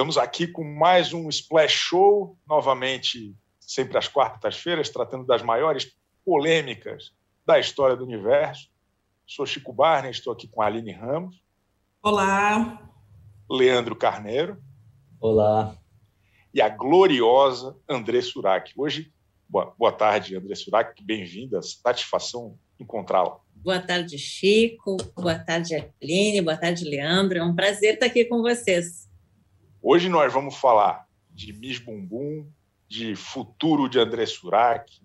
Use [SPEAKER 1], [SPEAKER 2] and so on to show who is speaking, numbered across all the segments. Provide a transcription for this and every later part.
[SPEAKER 1] Estamos aqui com mais um Splash Show, novamente, sempre às quartas-feiras, tratando das maiores polêmicas da história do universo. Sou Chico Barney, estou aqui com a Aline Ramos.
[SPEAKER 2] Olá.
[SPEAKER 1] Leandro Carneiro.
[SPEAKER 3] Olá.
[SPEAKER 1] E a gloriosa André Surak. Hoje, boa, boa tarde, André Surak, bem-vinda, satisfação encontrá-la.
[SPEAKER 4] Boa tarde, Chico. Boa tarde, Aline. Boa tarde, Leandro. É um prazer estar aqui com vocês.
[SPEAKER 1] Hoje nós vamos falar de Miss Bumbum, de futuro de André Surak,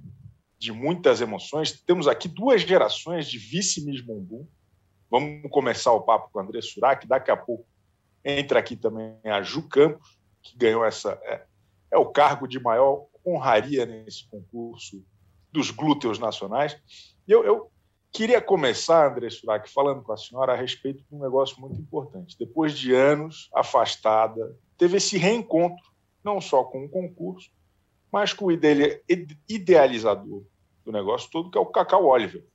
[SPEAKER 1] de muitas emoções. Temos aqui duas gerações de vice-Miss Bumbum. Vamos começar o papo com André Surak. Daqui a pouco entra aqui também a Ju Campos, que ganhou essa. É, é o cargo de maior honraria nesse concurso dos glúteos nacionais. E eu, eu queria começar, André Surak, falando com a senhora a respeito de um negócio muito importante. Depois de anos afastada, teve esse reencontro, não só com o concurso, mas com o idealizador do negócio todo, que é o Cacau Oliver.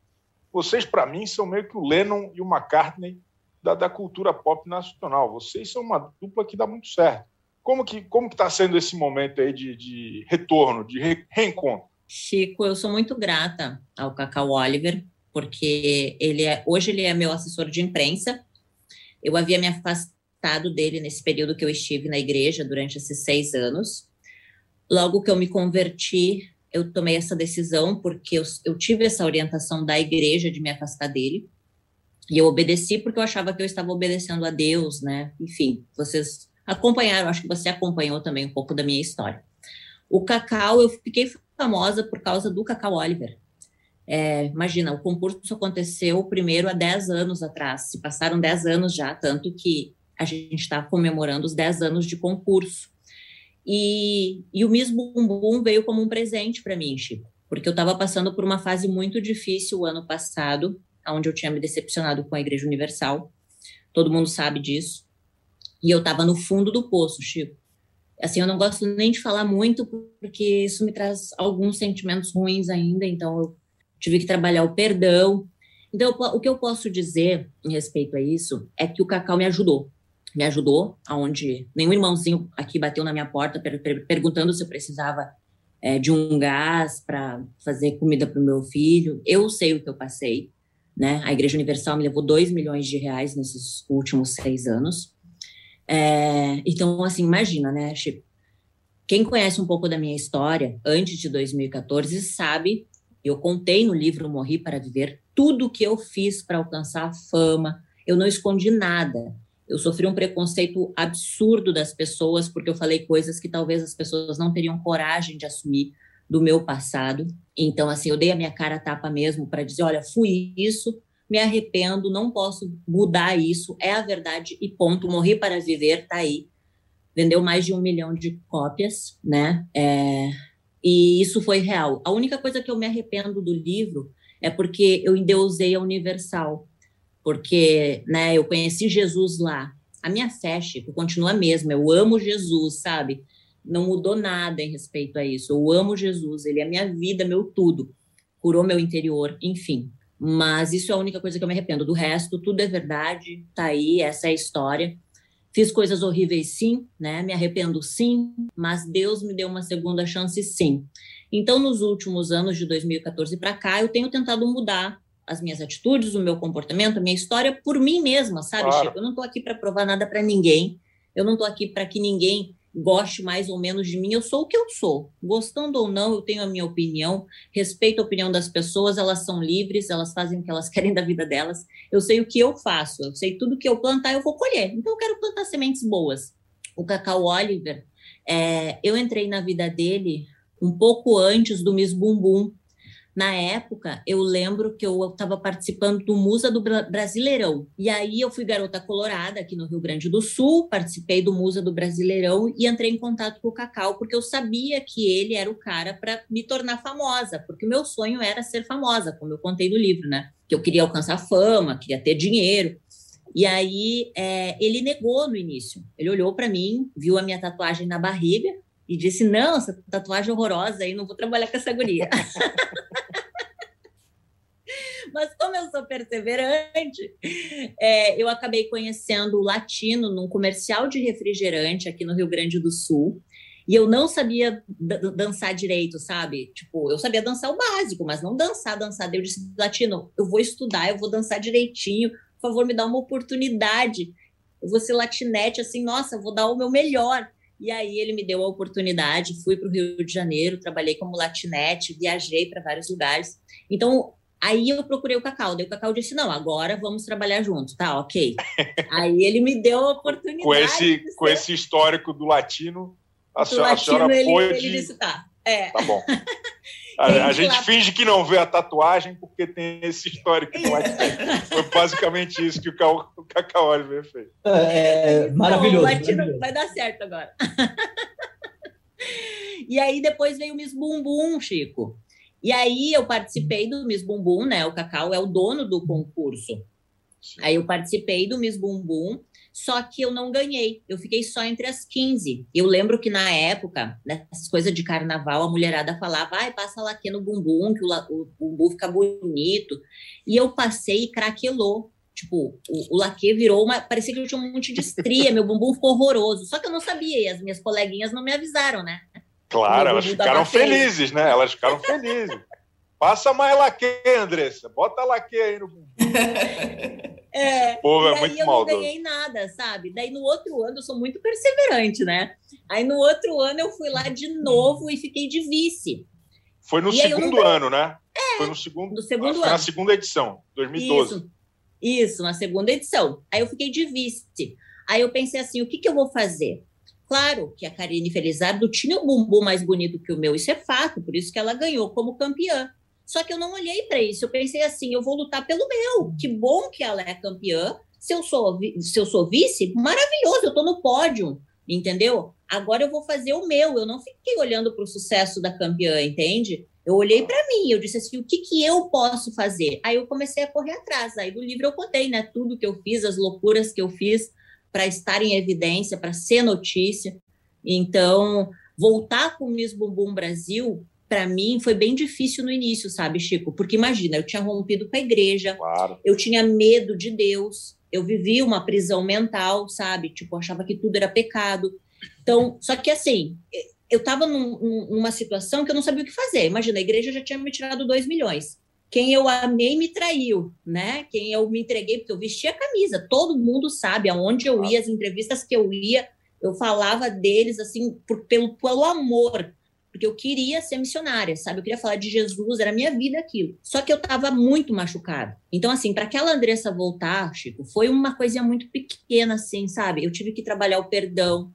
[SPEAKER 1] Vocês, para mim, são meio que o Lennon e o McCartney da, da cultura pop nacional. Vocês são uma dupla que dá muito certo. Como que como está sendo esse momento aí de, de retorno, de re, reencontro?
[SPEAKER 4] Chico, eu sou muito grata ao Cacau Oliver, porque ele é hoje ele é meu assessor de imprensa. Eu havia me afastado dele nesse período que eu estive na igreja durante esses seis anos. Logo que eu me converti, eu tomei essa decisão porque eu, eu tive essa orientação da igreja de me afastar dele. E eu obedeci porque eu achava que eu estava obedecendo a Deus, né? Enfim, vocês acompanharam, acho que você acompanhou também um pouco da minha história. O Cacau, eu fiquei famosa por causa do Cacau Oliver. É, imagina, o concurso aconteceu primeiro há 10 anos atrás, se passaram 10 anos já, tanto que a gente está comemorando os 10 anos de concurso. E, e o Miss Bumbum veio como um presente para mim, Chico, porque eu estava passando por uma fase muito difícil o ano passado, onde eu tinha me decepcionado com a Igreja Universal. Todo mundo sabe disso. E eu estava no fundo do poço, Chico. Assim, eu não gosto nem de falar muito, porque isso me traz alguns sentimentos ruins ainda, então eu tive que trabalhar o perdão. Então, o que eu posso dizer em respeito a isso é que o Cacau me ajudou. Me ajudou, aonde nenhum irmãozinho aqui bateu na minha porta per per perguntando se eu precisava é, de um gás para fazer comida para o meu filho. Eu sei o que eu passei. Né? A Igreja Universal me levou 2 milhões de reais nesses últimos seis anos. É, então, assim, imagina, né, Chico? Quem conhece um pouco da minha história, antes de 2014, sabe, eu contei no livro Morri para Viver, tudo que eu fiz para alcançar a fama, eu não escondi nada. Eu sofri um preconceito absurdo das pessoas, porque eu falei coisas que talvez as pessoas não teriam coragem de assumir do meu passado. Então, assim, eu dei a minha cara a tapa mesmo para dizer: olha, fui isso, me arrependo, não posso mudar isso, é a verdade e ponto. Morri para viver, tá aí. Vendeu mais de um milhão de cópias, né? É, e isso foi real. A única coisa que eu me arrependo do livro é porque eu endeusei a Universal, porque, né? Eu conheci Jesus lá. A minha fé, Chico, continua a mesma. Eu amo Jesus, sabe? Não mudou nada em respeito a isso. Eu amo Jesus. Ele é minha vida, meu tudo. Curou meu interior, enfim. Mas isso é a única coisa que eu me arrependo. Do resto, tudo é verdade, tá aí, essa é a história. Fiz coisas horríveis, sim, né? Me arrependo, sim, mas Deus me deu uma segunda chance, sim. Então, nos últimos anos de 2014 para cá, eu tenho tentado mudar as minhas atitudes, o meu comportamento, a minha história por mim mesma, sabe, claro. Chico? Eu não estou aqui para provar nada para ninguém. Eu não estou aqui para que ninguém goste mais ou menos de mim, eu sou o que eu sou. Gostando ou não, eu tenho a minha opinião, respeito a opinião das pessoas, elas são livres, elas fazem o que elas querem da vida delas. Eu sei o que eu faço, eu sei tudo que eu plantar, eu vou colher. Então, eu quero plantar sementes boas. O Cacau Oliver, é, eu entrei na vida dele um pouco antes do Miss Bumbum, na época, eu lembro que eu estava participando do Musa do Brasileirão. E aí eu fui garota colorada aqui no Rio Grande do Sul, participei do Musa do Brasileirão e entrei em contato com o Cacau, porque eu sabia que ele era o cara para me tornar famosa, porque meu sonho era ser famosa, como eu contei no livro, né? Que eu queria alcançar fama, queria ter dinheiro. E aí é, ele negou no início. Ele olhou para mim, viu a minha tatuagem na barriga e disse: Não, essa tatuagem horrorosa aí, não vou trabalhar com essa guria. Mas como eu sou perseverante, é, eu acabei conhecendo o latino num comercial de refrigerante aqui no Rio Grande do Sul. E eu não sabia dançar direito, sabe? Tipo, eu sabia dançar o básico, mas não dançar, dançar. Eu disse, Latino, eu vou estudar, eu vou dançar direitinho. Por favor, me dá uma oportunidade. Eu vou ser latinete, assim, nossa, vou dar o meu melhor. E aí ele me deu a oportunidade, fui para o Rio de Janeiro, trabalhei como latinete, viajei para vários lugares. Então, aí eu procurei o Cacau. Daí o Cacau disse, não, agora vamos trabalhar juntos. Tá, ok. aí ele me deu a oportunidade.
[SPEAKER 1] com esse, com esse histórico do latino, a, do senhora, latino, a senhora ele, pôde... Ele disse, tá. É. Tá bom. A, a gente lá... finge que não vê a tatuagem porque tem esse histórico no Foi basicamente isso que o, Cacau, o Cacau Oliver fez.
[SPEAKER 2] É, é maravilhoso. Então,
[SPEAKER 4] maravilhoso. vai dar certo agora. e aí depois veio o Miss Bumbum, Chico. E aí eu participei do Miss Bumbum, né? O Cacau é o dono do concurso. Sim. Aí eu participei do Miss Bumbum só que eu não ganhei. Eu fiquei só entre as 15. Eu lembro que na época, nessas coisas de carnaval, a mulherada falava, ai, passa laque no bumbum, que o, o, bumbum fica bonito. E eu passei e craquelou. Tipo, o, o laque virou uma. Parecia que eu tinha um monte de estria, meu bumbum ficou horroroso. Só que eu não sabia, e as minhas coleguinhas não me avisaram, né?
[SPEAKER 1] Claro, elas ficaram felizes, né? Elas ficaram felizes. Passa mais laque, Andressa. Bota laque aí no bumbum.
[SPEAKER 4] É, Esse povo é muito eu maldoso. não ganhei nada, sabe? Daí no outro ano eu sou muito perseverante, né? Aí no outro ano eu fui lá de novo e fiquei de vice.
[SPEAKER 1] Foi no e segundo ano, né?
[SPEAKER 4] É,
[SPEAKER 1] foi no segundo,
[SPEAKER 4] no segundo ano.
[SPEAKER 1] na segunda edição, 2012.
[SPEAKER 4] Isso, isso, na segunda edição. Aí eu fiquei de vice. Aí eu pensei assim, o que, que eu vou fazer? Claro que a Karine Felizardo tinha um bumbum mais bonito que o meu, isso é fato, por isso que ela ganhou como campeã. Só que eu não olhei para isso. Eu pensei assim: eu vou lutar pelo meu. Que bom que ela é campeã. Se eu sou, se eu sou vice, maravilhoso, eu estou no pódio, entendeu? Agora eu vou fazer o meu. Eu não fiquei olhando para o sucesso da campeã, entende? Eu olhei para mim, eu disse assim: o que, que eu posso fazer? Aí eu comecei a correr atrás. Aí do livro eu contei, né? Tudo que eu fiz, as loucuras que eu fiz para estar em evidência, para ser notícia. Então, voltar com o Miss Bumbum Brasil para mim foi bem difícil no início, sabe, Chico? Porque imagina, eu tinha rompido com a igreja,
[SPEAKER 1] claro.
[SPEAKER 4] eu tinha medo de Deus, eu vivia uma prisão mental, sabe? Tipo, achava que tudo era pecado. Então, só que assim, eu estava num, numa situação que eu não sabia o que fazer. Imagina, a igreja já tinha me tirado dois milhões. Quem eu amei me traiu, né? Quem eu me entreguei, porque eu vestia a camisa. Todo mundo sabe aonde eu ia, as entrevistas que eu ia, eu falava deles assim por, pelo, pelo amor porque eu queria ser missionária, sabe? Eu queria falar de Jesus, era minha vida aquilo. Só que eu estava muito machucada. Então, assim, para aquela Andressa voltar, Chico, foi uma coisinha muito pequena, assim, sabe? Eu tive que trabalhar o perdão.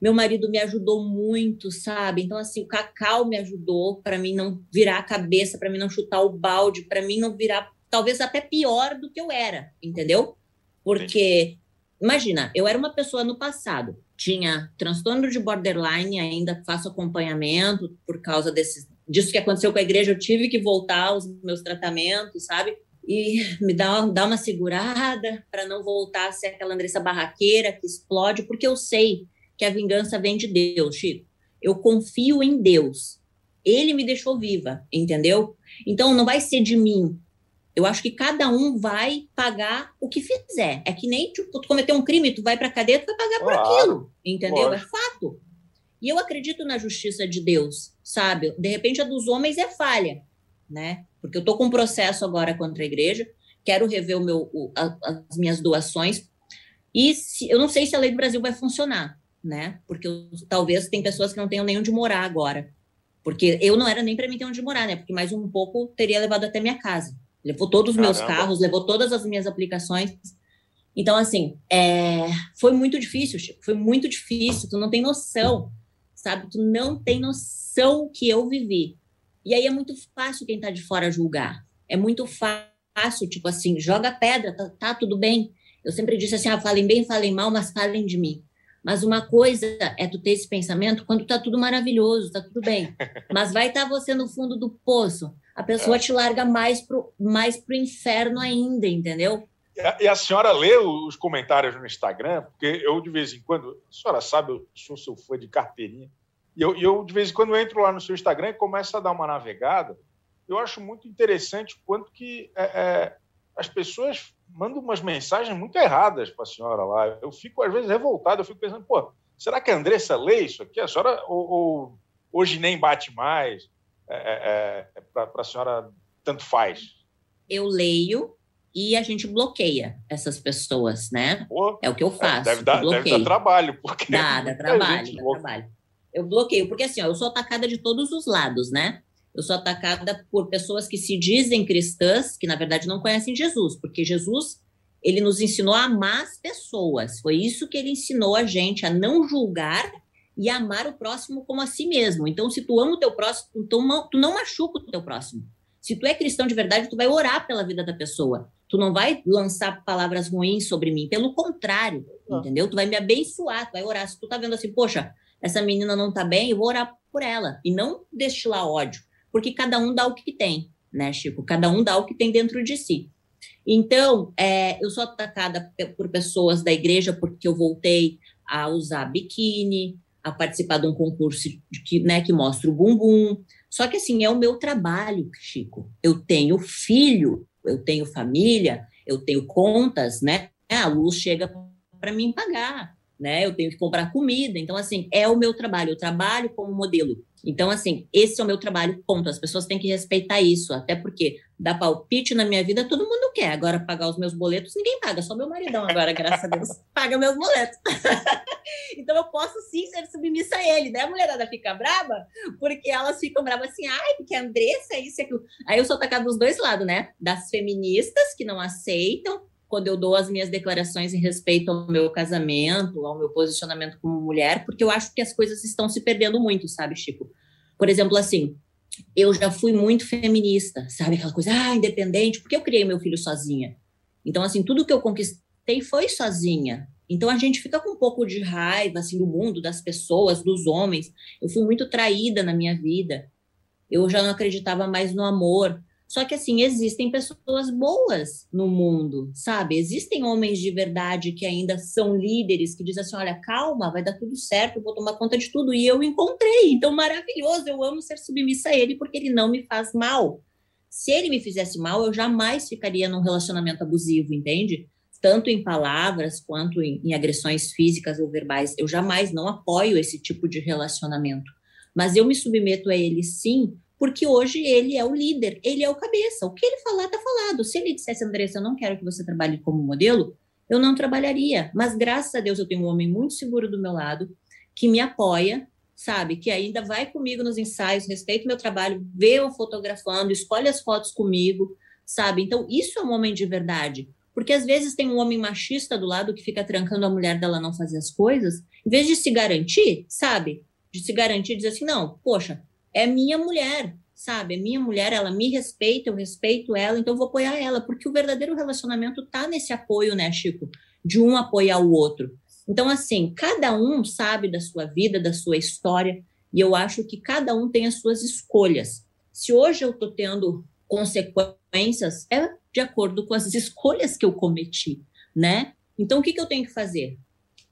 [SPEAKER 4] Meu marido me ajudou muito, sabe? Então, assim, o Cacau me ajudou para mim não virar a cabeça, para mim não chutar o balde, para mim não virar, talvez até pior do que eu era, entendeu? Porque, imagina, eu era uma pessoa no passado tinha transtorno de borderline, ainda faço acompanhamento por causa desses, disso que aconteceu com a igreja, eu tive que voltar aos meus tratamentos, sabe? E me dá, dá uma segurada para não voltar a ser aquela Andressa barraqueira que explode, porque eu sei que a vingança vem de Deus, Chico. Eu confio em Deus. Ele me deixou viva, entendeu? Então não vai ser de mim, eu acho que cada um vai pagar o que fizer. É que nem tipo, tu cometer um crime, tu vai para cadeia, tu vai pagar por aquilo, entendeu? É fato. E eu acredito na justiça de Deus, sabe? De repente a dos homens é falha, né? Porque eu tô com um processo agora contra a igreja, quero rever o meu, o, a, as minhas doações e se, eu não sei se a lei do Brasil vai funcionar, né? Porque eu, talvez tem pessoas que não tenham nem onde morar agora, porque eu não era nem para mim ter onde morar, né? Porque mais um pouco teria levado até minha casa. Levou todos os meus carros, levou todas as minhas aplicações. Então, assim, é, foi muito difícil, Chico, foi muito difícil, tu não tem noção, sabe? Tu não tem noção que eu vivi. E aí é muito fácil quem tá de fora julgar. É muito fácil, tipo assim, joga pedra, tá, tá tudo bem. Eu sempre disse assim, ah, falem bem, falem mal, mas falem de mim. Mas uma coisa é tu ter esse pensamento quando tá tudo maravilhoso, tá tudo bem. Mas vai estar tá você no fundo do poço a pessoa é. te larga mais pro, mais pro inferno ainda, entendeu?
[SPEAKER 1] E a senhora lê os comentários no Instagram? Porque eu, de vez em quando, a senhora sabe, eu sou seu fã de carteirinha, e eu, eu de vez em quando entro lá no seu Instagram e começo a dar uma navegada, eu acho muito interessante quanto que é, é, as pessoas mandam umas mensagens muito erradas para a senhora lá. Eu fico, às vezes, revoltado. Eu fico pensando, pô, será que a Andressa lê isso aqui? A senhora ou, ou hoje nem bate mais? É, é, é para a senhora, tanto faz?
[SPEAKER 4] Eu leio e a gente bloqueia essas pessoas, né? Pô, é o que eu faço.
[SPEAKER 1] Deve dar, deve dar trabalho. Porque
[SPEAKER 4] dá, dá trabalho, dá trabalho. Eu bloqueio, porque assim, ó, eu sou atacada de todos os lados, né? Eu sou atacada por pessoas que se dizem cristãs, que na verdade não conhecem Jesus, porque Jesus ele nos ensinou a amar as pessoas. Foi isso que ele ensinou a gente, a não julgar e amar o próximo como a si mesmo. Então, se tu ama o teu próximo, não, tu não machuca o teu próximo. Se tu é cristão de verdade, tu vai orar pela vida da pessoa. Tu não vai lançar palavras ruins sobre mim. Pelo contrário, ah. entendeu? Tu vai me abençoar, tu vai orar. Se tu tá vendo assim, poxa, essa menina não tá bem, eu vou orar por ela. E não destilar ódio porque cada um dá o que tem, né, Chico? Cada um dá o que tem dentro de si. Então, é, eu sou atacada por pessoas da igreja porque eu voltei a usar biquíni, a participar de um concurso que, né, que mostra o bumbum. Só que, assim, é o meu trabalho, Chico. Eu tenho filho, eu tenho família, eu tenho contas, né? A luz chega para mim pagar, né? Eu tenho que comprar comida. Então, assim, é o meu trabalho. Eu trabalho como modelo então, assim, esse é o meu trabalho, ponto. As pessoas têm que respeitar isso, até porque dar palpite na minha vida todo mundo quer. Agora, pagar os meus boletos, ninguém paga, só meu maridão agora, graças a Deus, paga meus boletos. então, eu posso sim ser submissa a ele, né? A mulherada fica brava, porque elas ficam bravas assim, ai, porque a Andressa é isso e aquilo. Aí eu sou atacada dos dois lados, né? Das feministas que não aceitam quando eu dou as minhas declarações em respeito ao meu casamento, ao meu posicionamento como mulher, porque eu acho que as coisas estão se perdendo muito, sabe, Chico? Por exemplo, assim, eu já fui muito feminista, sabe? Aquela coisa, ah, independente, porque eu criei meu filho sozinha. Então, assim, tudo que eu conquistei foi sozinha. Então, a gente fica com um pouco de raiva, assim, do mundo, das pessoas, dos homens. Eu fui muito traída na minha vida. Eu já não acreditava mais no amor. Só que, assim, existem pessoas boas no mundo, sabe? Existem homens de verdade que ainda são líderes, que dizem assim: olha, calma, vai dar tudo certo, vou tomar conta de tudo. E eu encontrei, então maravilhoso, eu amo ser submissa a ele porque ele não me faz mal. Se ele me fizesse mal, eu jamais ficaria num relacionamento abusivo, entende? Tanto em palavras quanto em, em agressões físicas ou verbais. Eu jamais não apoio esse tipo de relacionamento. Mas eu me submeto a ele sim, porque hoje ele é o líder, ele é o cabeça. O que ele falar, tá falado. Se ele dissesse, Andressa, eu não quero que você trabalhe como modelo, eu não trabalharia. Mas graças a Deus eu tenho um homem muito seguro do meu lado, que me apoia, sabe? Que ainda vai comigo nos ensaios, respeita meu trabalho, vê eu fotografando, escolhe as fotos comigo, sabe? Então, isso é um homem de verdade. Porque às vezes tem um homem machista do lado que fica trancando a mulher dela não fazer as coisas, em vez de se garantir, sabe? De se garantir, dizer assim: não, poxa, é minha mulher, sabe? É minha mulher, ela me respeita, eu respeito ela, então vou apoiar ela, porque o verdadeiro relacionamento tá nesse apoio, né, Chico? De um apoiar o outro. Então, assim, cada um sabe da sua vida, da sua história, e eu acho que cada um tem as suas escolhas. Se hoje eu tô tendo consequências, é de acordo com as escolhas que eu cometi, né? Então, o que, que eu tenho que fazer?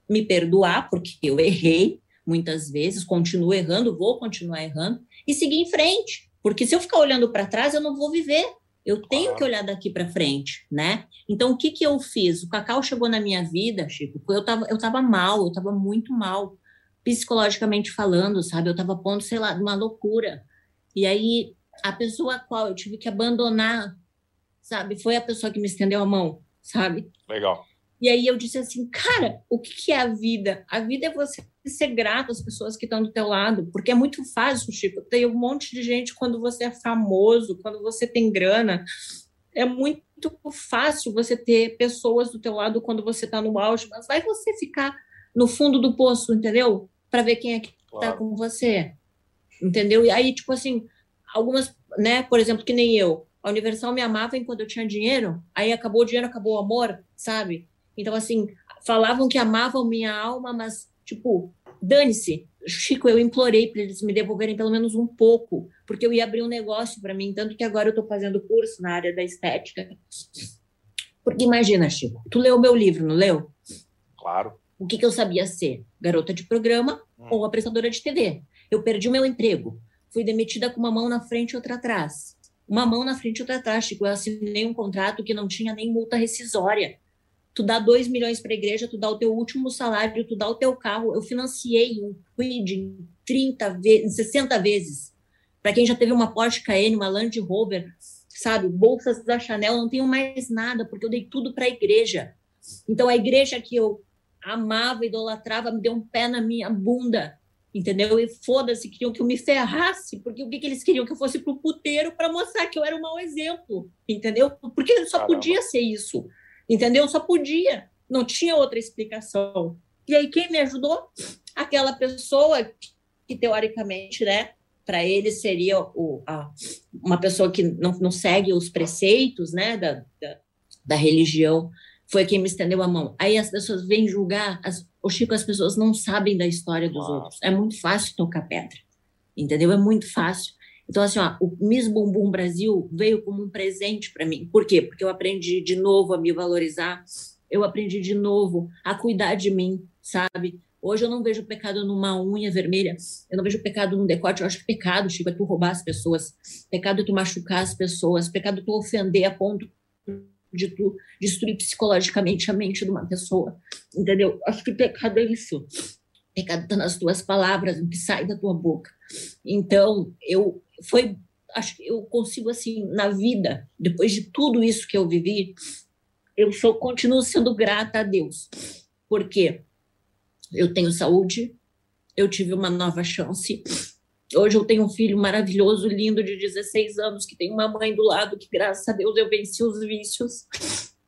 [SPEAKER 4] Me perdoar, porque eu errei, muitas vezes, continuo errando, vou continuar errando, e seguir em frente. Porque se eu ficar olhando para trás, eu não vou viver. Eu tenho que olhar daqui para frente, né? Então, o que, que eu fiz? O Cacau chegou na minha vida, Chico, eu tava, eu tava mal, eu tava muito mal, psicologicamente falando, sabe? Eu tava pondo, sei lá, uma loucura. E aí, a pessoa a qual eu tive que abandonar, sabe? Foi a pessoa que me estendeu a mão, sabe?
[SPEAKER 1] Legal.
[SPEAKER 4] E aí eu disse assim, cara, o que é a vida? A vida é você ser grato às pessoas que estão do teu lado, porque é muito fácil, Chico. Tem um monte de gente quando você é famoso, quando você tem grana. É muito fácil você ter pessoas do teu lado quando você está no auge, mas vai você ficar no fundo do poço, entendeu? Para ver quem é que está claro. com você. Entendeu? E aí, tipo assim, algumas, né, por exemplo, que nem eu, a Universal me amava enquanto eu tinha dinheiro, aí acabou o dinheiro, acabou o amor, sabe? Então, assim, falavam que amavam minha alma, mas, tipo, dane-se. Chico, eu implorei para eles me devolverem pelo menos um pouco, porque eu ia abrir um negócio para mim, tanto que agora eu estou fazendo curso na área da estética. Porque imagina, Chico, tu leu meu livro, não leu?
[SPEAKER 1] Claro.
[SPEAKER 4] O que, que eu sabia ser? Garota de programa hum. ou apresentadora de TV. Eu perdi o meu emprego. Fui demitida com uma mão na frente e outra atrás. uma mão na frente e outra atrás. Tipo, eu assinei um contrato que não tinha nem multa rescisória. Tu dá 2 milhões para a igreja, tu dá o teu último salário, tu dá o teu carro. Eu financiei um Quid 30 vezes, 60 vezes. Para quem já teve uma Porsche Cayenne, uma Land Rover, sabe, bolsas da Chanel, não tenho mais nada, porque eu dei tudo para a igreja. Então a igreja que eu amava, idolatrava, me deu um pé na minha bunda entendeu? E foda-se, queriam que eu me ferrasse, porque o que, que eles queriam? Que eu fosse pro puteiro para mostrar que eu era um mau exemplo, entendeu? Porque só Caramba. podia ser isso, entendeu? Só podia, não tinha outra explicação. E aí, quem me ajudou? Aquela pessoa que, teoricamente, né, para ele seria o, a, uma pessoa que não, não segue os preceitos, né, da, da, da religião, foi quem me estendeu a mão. Aí as pessoas vêm julgar, as, o Chico, as pessoas não sabem da história dos Nossa. outros. É muito fácil tocar pedra, entendeu? É muito fácil. Então, assim, ó, o Miss Bumbum Brasil veio como um presente para mim. Por quê? Porque eu aprendi de novo a me valorizar, eu aprendi de novo a cuidar de mim, sabe? Hoje eu não vejo pecado numa unha vermelha, eu não vejo pecado num decote. Eu acho que pecado, Chico, é tu roubar as pessoas, pecado é tu machucar as pessoas, pecado é tu ofender a ponto de tu destruir psicologicamente a mente de uma pessoa, entendeu? Acho que pecado é isso. Pecado está nas tuas palavras, no que sai da tua boca. Então, eu foi, acho que eu consigo assim na vida, depois de tudo isso que eu vivi, eu sou continuo sendo grata a Deus. Porque eu tenho saúde, eu tive uma nova chance, Hoje eu tenho um filho maravilhoso, lindo, de 16 anos, que tem uma mãe do lado, que graças a Deus eu venci os vícios,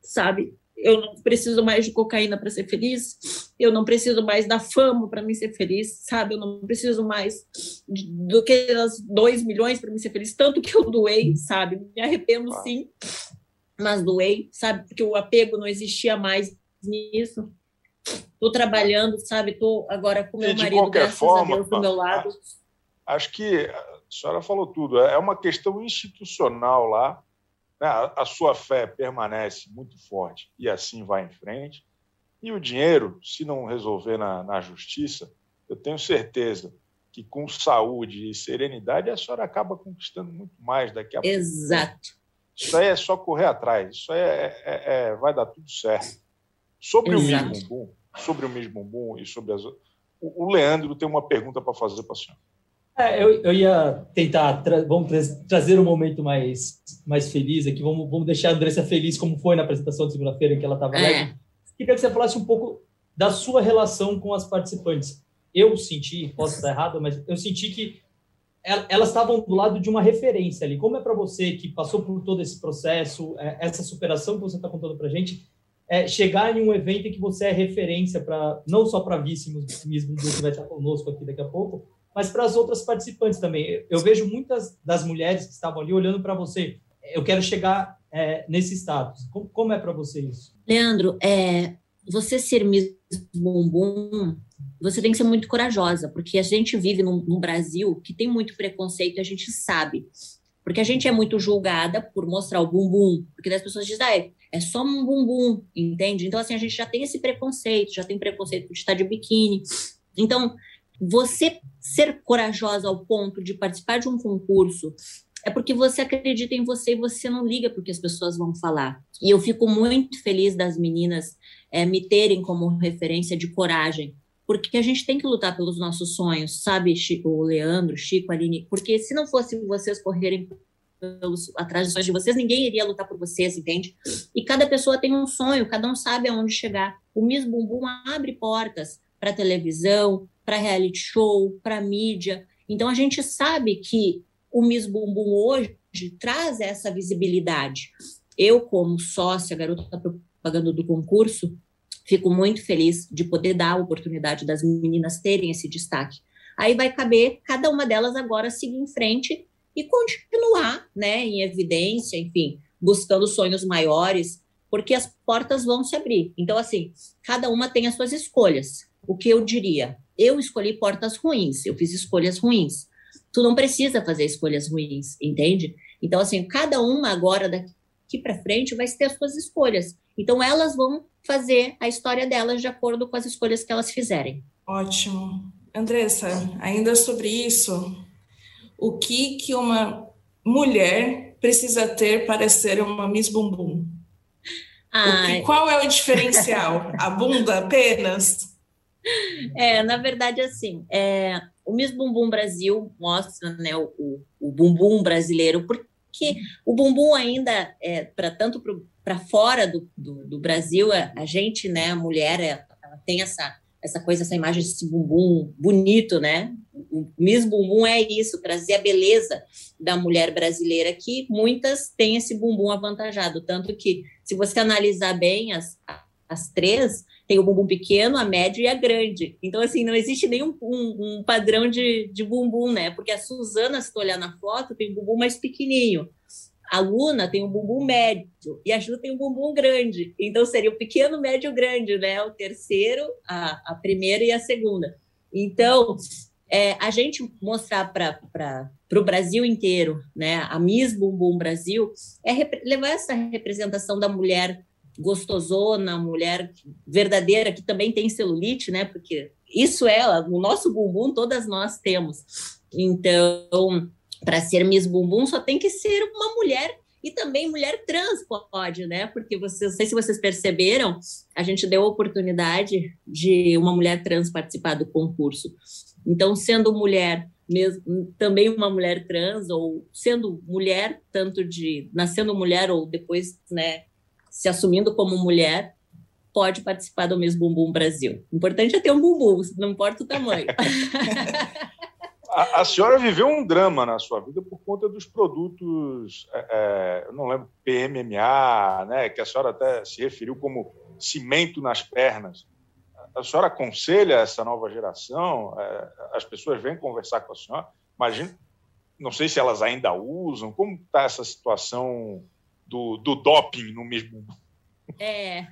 [SPEAKER 4] sabe? Eu não preciso mais de cocaína para ser feliz, eu não preciso mais da fama para me ser feliz, sabe? Eu não preciso mais do que as 2 milhões para me ser feliz, tanto que eu doei, sabe? Me arrependo sim, mas doei, sabe? Porque o apego não existia mais nisso. Estou trabalhando, sabe? Estou agora com meu marido, graças forma, Deus, do meu lado
[SPEAKER 1] acho que a senhora falou tudo. É uma questão institucional lá. Né? A sua fé permanece muito forte e assim vai em frente. E o dinheiro, se não resolver na, na justiça, eu tenho certeza que com saúde e serenidade a senhora acaba conquistando muito mais daqui a pouco.
[SPEAKER 4] Exato.
[SPEAKER 1] Isso aí é só correr atrás. Isso aí é, é, é vai dar tudo certo. Sobre Exato. o Miss Bumbum, sobre o Miss Bumbum e sobre as o Leandro tem uma pergunta para fazer para a senhora.
[SPEAKER 2] É, eu, eu ia tentar, tra vamos tra trazer um momento mais, mais feliz aqui, vamos, vamos deixar a Andressa feliz como foi na apresentação de segunda-feira em que ela estava é. Queria que você falasse um pouco da sua relação com as participantes. Eu senti, posso estar errado, mas eu senti que elas estavam do lado de uma referência ali. Como é para você que passou por todo esse processo, é, essa superação que você está contando para a gente, é, chegar em um evento em que você é referência para não só para vícimas mesmo que vai estar conosco aqui daqui a pouco, mas para as outras participantes também. Eu vejo muitas das mulheres que estavam ali olhando para você. Eu quero chegar é, nesse status. Como, como é para você isso?
[SPEAKER 4] Leandro, é, você ser Miss Bumbum, você tem que ser muito corajosa, porque a gente vive num, num Brasil que tem muito preconceito, a gente sabe. Porque a gente é muito julgada por mostrar o bumbum, porque as pessoas dizem, ah, é, é só um bumbum, entende? Então, assim, a gente já tem esse preconceito, já tem preconceito de estar de biquíni. Então, você ser corajosa ao ponto de participar de um concurso é porque você acredita em você e você não liga porque as pessoas vão falar. E eu fico muito feliz das meninas é, me terem como referência de coragem, porque a gente tem que lutar pelos nossos sonhos, sabe, Chico, o Leandro, Chico, Aline? Porque se não fosse vocês correrem pelos, atrás dos sonhos de vocês, ninguém iria lutar por vocês, entende? E cada pessoa tem um sonho, cada um sabe aonde chegar. O Miss Bumbum abre portas para televisão, para reality show, para mídia. Então a gente sabe que o Miss Bumbum hoje traz essa visibilidade. Eu, como sócia, garota propaganda do concurso, fico muito feliz de poder dar a oportunidade das meninas terem esse destaque. Aí vai caber cada uma delas agora seguir em frente e continuar, né, em evidência, enfim, buscando sonhos maiores, porque as portas vão se abrir. Então, assim, cada uma tem as suas escolhas. O que eu diria? eu escolhi portas ruins, eu fiz escolhas ruins. Tu não precisa fazer escolhas ruins, entende? Então, assim, cada uma agora daqui para frente vai ter as suas escolhas. Então, elas vão fazer a história delas de acordo com as escolhas que elas fizerem.
[SPEAKER 3] Ótimo. Andressa, ainda sobre isso, o que que uma mulher precisa ter para ser uma Miss Bumbum? Que, qual é o diferencial? a bunda apenas?
[SPEAKER 4] É, na verdade, assim, é, o Miss Bumbum Brasil mostra né, o, o bumbum brasileiro, porque o bumbum ainda, é, para tanto para fora do, do, do, Brasil, a, a, gente, né, a mulher, é, ela tem essa, essa coisa, essa imagem desse bumbum bonito, né? O Miss Bumbum é isso, trazer a beleza da mulher brasileira, que muitas têm esse bumbum avantajado, tanto que, se você analisar bem as, as três, tem o bumbum pequeno, a médio e a grande. Então, assim, não existe nenhum um, um padrão de, de bumbum, né? Porque a Suzana, se tu olhar na foto, tem um bumbum mais pequenininho. A Luna tem um bumbum médio e a Ju tem um bumbum grande. Então, seria o pequeno, médio, grande, né? O terceiro, a, a primeira e a segunda. Então, é, a gente mostrar para o Brasil inteiro, né? A Miss Bumbum Brasil, é levar essa representação da mulher gostosona, mulher verdadeira, que também tem celulite, né? Porque isso é, o nosso bumbum todas nós temos. Então, para ser Miss Bumbum só tem que ser uma mulher e também mulher trans pode, né? Porque vocês, não sei se vocês perceberam, a gente deu a oportunidade de uma mulher trans participar do concurso. Então, sendo mulher, mesmo, também uma mulher trans, ou sendo mulher, tanto de nascendo mulher ou depois, né, se assumindo como mulher, pode participar do Miss Bumbum Brasil. O importante é ter um bumbum, não importa o tamanho.
[SPEAKER 1] a, a, senhora viveu um drama na sua vida por conta dos produtos, é, é, eu não lembro, PMMA, né, que a senhora até se referiu como cimento nas pernas. A senhora aconselha essa nova geração? É, as pessoas vêm conversar com a senhora? Imagina, não sei se elas ainda usam. Como está essa situação do, do doping no mesmo.
[SPEAKER 4] É.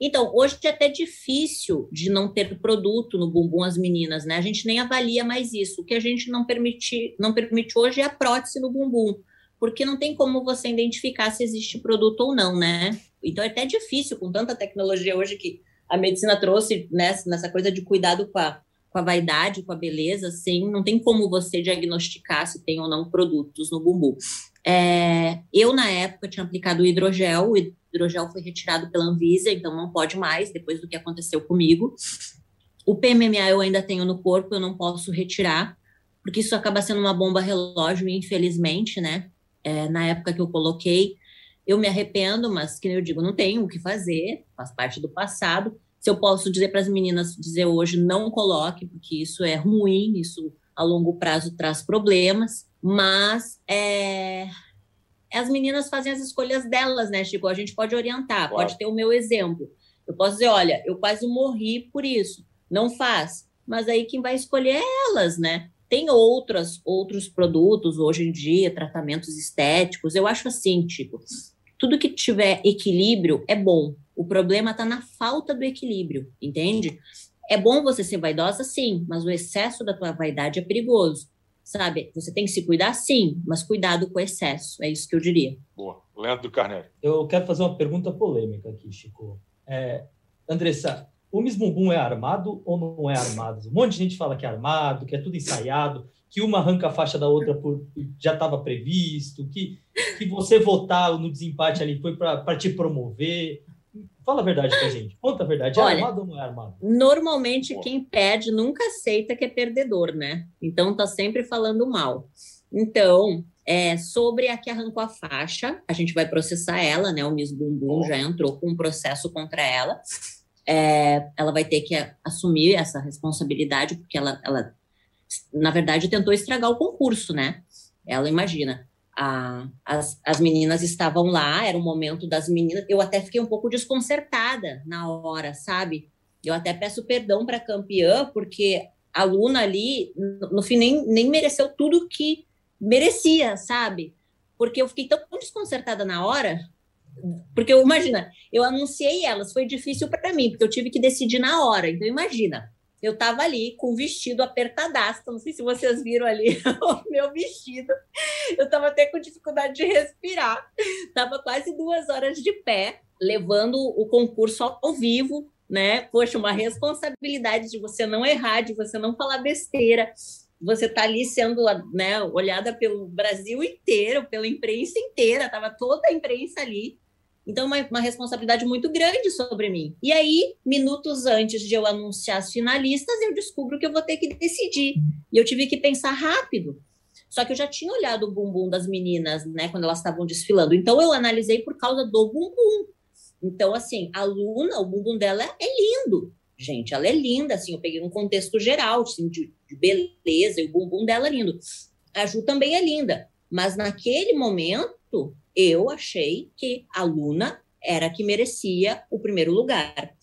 [SPEAKER 4] Então, hoje é até difícil de não ter produto no bumbum as meninas, né? A gente nem avalia mais isso. O que a gente não permite, não permite hoje é a prótese no bumbum, porque não tem como você identificar se existe produto ou não, né? Então é até difícil com tanta tecnologia hoje que a medicina trouxe né, nessa coisa de cuidado com a, com a vaidade, com a beleza, assim, não tem como você diagnosticar se tem ou não produtos no bumbum. É, eu, na época, tinha aplicado o hidrogel, o hidrogel foi retirado pela Anvisa, então não pode mais, depois do que aconteceu comigo. O PMMA eu ainda tenho no corpo, eu não posso retirar, porque isso acaba sendo uma bomba relógio, infelizmente, né? É, na época que eu coloquei, eu me arrependo, mas, que eu digo, não tenho o que fazer, faz parte do passado. Se eu posso dizer para as meninas, dizer hoje, não coloque, porque isso é ruim, isso a longo prazo traz problemas mas é, as meninas fazem as escolhas delas, né, Chico? A gente pode orientar, claro. pode ter o meu exemplo. Eu posso dizer, olha, eu quase morri por isso, não faz. Mas aí quem vai escolher é elas, né? Tem outras, outros produtos hoje em dia, tratamentos estéticos. Eu acho assim, tipo, tudo que tiver equilíbrio é bom. O problema está na falta do equilíbrio, entende? É bom você ser vaidosa, sim, mas o excesso da tua vaidade é perigoso sabe? Você tem que se cuidar, sim, mas cuidado com o excesso, é isso que eu diria.
[SPEAKER 1] Boa. Leandro Carneiro.
[SPEAKER 2] Eu quero fazer uma pergunta polêmica aqui, Chico. É, Andressa, o Miss Bumbum é armado ou não é armado? Um monte de gente fala que é armado, que é tudo ensaiado, que uma arranca a faixa da outra por já estava previsto, que, que você votar no desempate ali foi para te promover. Fala a verdade pra gente. Conta a verdade. É Olha, armado ou não é armado?
[SPEAKER 4] Normalmente Pô. quem perde nunca aceita que é perdedor, né? Então tá sempre falando mal. Então, é, sobre a que arrancou a faixa, a gente vai processar ela, né? O Miss Bumbum já entrou com um processo contra ela. É, ela vai ter que assumir essa responsabilidade, porque ela, ela, na verdade, tentou estragar o concurso, né? Ela imagina a, as, as meninas estavam lá, era o momento das meninas. Eu até fiquei um pouco desconcertada na hora, sabe? Eu até peço perdão para a campeã, porque a Luna ali, no, fim, nem, nem mereceu tudo que merecia, sabe? Porque eu fiquei tão desconcertada na hora, porque imagina, eu anunciei elas, foi difícil para mim, porque eu tive que decidir na hora. Então imagina, eu estava ali com o vestido apertadaço, não sei se vocês viram ali o meu vestido. Eu estava até com dificuldade de respirar. Estava quase duas horas de pé, levando o concurso ao vivo, né? Poxa, uma responsabilidade de você não errar, de você não falar besteira. você está ali sendo né, olhada pelo Brasil inteiro, pela imprensa inteira, estava toda a imprensa ali. Então, uma, uma responsabilidade muito grande sobre mim. E aí, minutos antes de eu anunciar as finalistas, eu descubro que eu vou ter que decidir. E eu tive que pensar rápido. Só que eu já tinha olhado o bumbum das meninas, né, quando elas estavam desfilando. Então, eu analisei por causa do bumbum. Então, assim, a Luna, o bumbum dela é lindo gente, ela é linda, assim, eu peguei um contexto geral, assim, de, de beleza, e o bumbum dela é lindo. A Ju também é linda, mas naquele momento eu achei que a Luna era que merecia o primeiro lugar.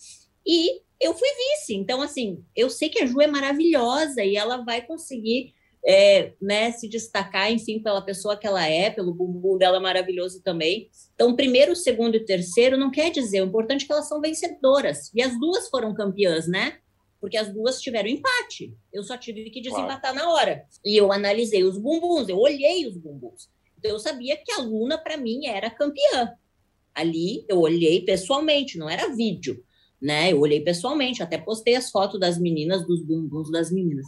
[SPEAKER 4] E eu fui vice, então, assim, eu sei que a Ju é maravilhosa e ela vai conseguir é, né, se destacar, enfim, pela pessoa que ela é, pelo bumbum dela maravilhoso também. Então, primeiro, segundo e terceiro não quer dizer, o importante é que elas são vencedoras. E as duas foram campeãs, né? Porque as duas tiveram empate. Eu só tive que desempatar na hora. E eu analisei os bumbuns, eu olhei os bumbuns. Eu sabia que a Luna, para mim, era campeã. Ali, eu olhei pessoalmente, não era vídeo, né? Eu olhei pessoalmente, até postei as fotos das meninas, dos bumbuns das meninas.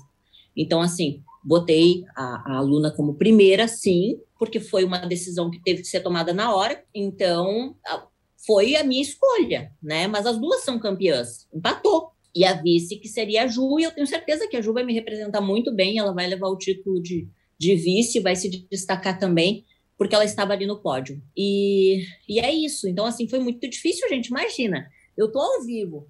[SPEAKER 4] Então, assim, Botei a, a aluna como primeira, sim, porque foi uma decisão que teve que ser tomada na hora. Então, foi a minha escolha, né? Mas as duas são campeãs. Empatou. E a vice, que seria a Ju, e eu tenho certeza que a Ju vai me representar muito bem. Ela vai levar o título de, de vice, vai se destacar também, porque ela estava ali no pódio. E, e é isso. Então, assim, foi muito difícil, gente. Imagina, eu tô ao vivo,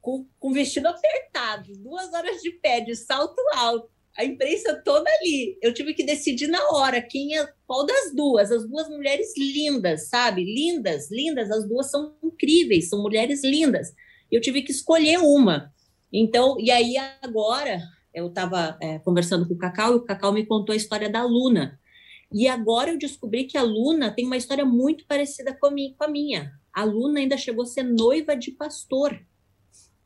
[SPEAKER 4] com, com vestido apertado, duas horas de pé, de salto alto, a imprensa toda ali. Eu tive que decidir na hora quem é qual das duas. As duas mulheres lindas, sabe? Lindas, lindas. As duas são incríveis, são mulheres lindas. Eu tive que escolher uma. Então, e aí agora eu estava é, conversando com o Cacau e o Cacau me contou a história da Luna. E agora eu descobri que a Luna tem uma história muito parecida com a minha. A Luna ainda chegou a ser noiva de pastor.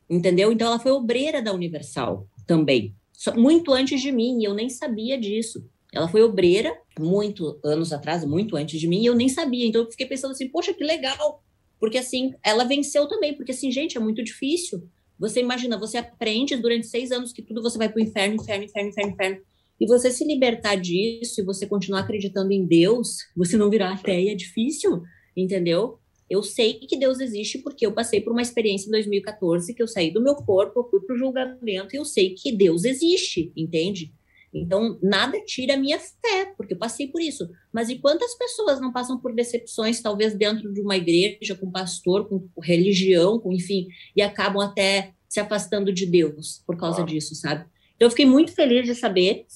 [SPEAKER 4] Entendeu? Então ela foi obreira da Universal também muito antes de mim, e eu nem sabia disso. Ela foi obreira muito anos atrás, muito antes de mim, e eu nem sabia. Então eu fiquei pensando assim, poxa, que legal. Porque assim, ela venceu também, porque assim, gente, é muito difícil. Você imagina, você aprende durante seis anos que tudo você vai para o inferno, inferno, inferno, inferno, inferno. E você se libertar disso e você continuar acreditando em Deus, você não virar ateia, é difícil, entendeu? Eu sei que Deus existe porque eu passei por uma experiência em 2014 que eu saí do meu corpo, eu fui para o julgamento e eu sei que Deus existe, entende? Então, nada tira a minha fé, porque eu passei por isso. Mas e quantas pessoas não passam por decepções, talvez dentro de uma igreja, com pastor, com religião, com enfim, e acabam até se afastando de Deus por causa disso, sabe? Então, eu fiquei muito feliz de saber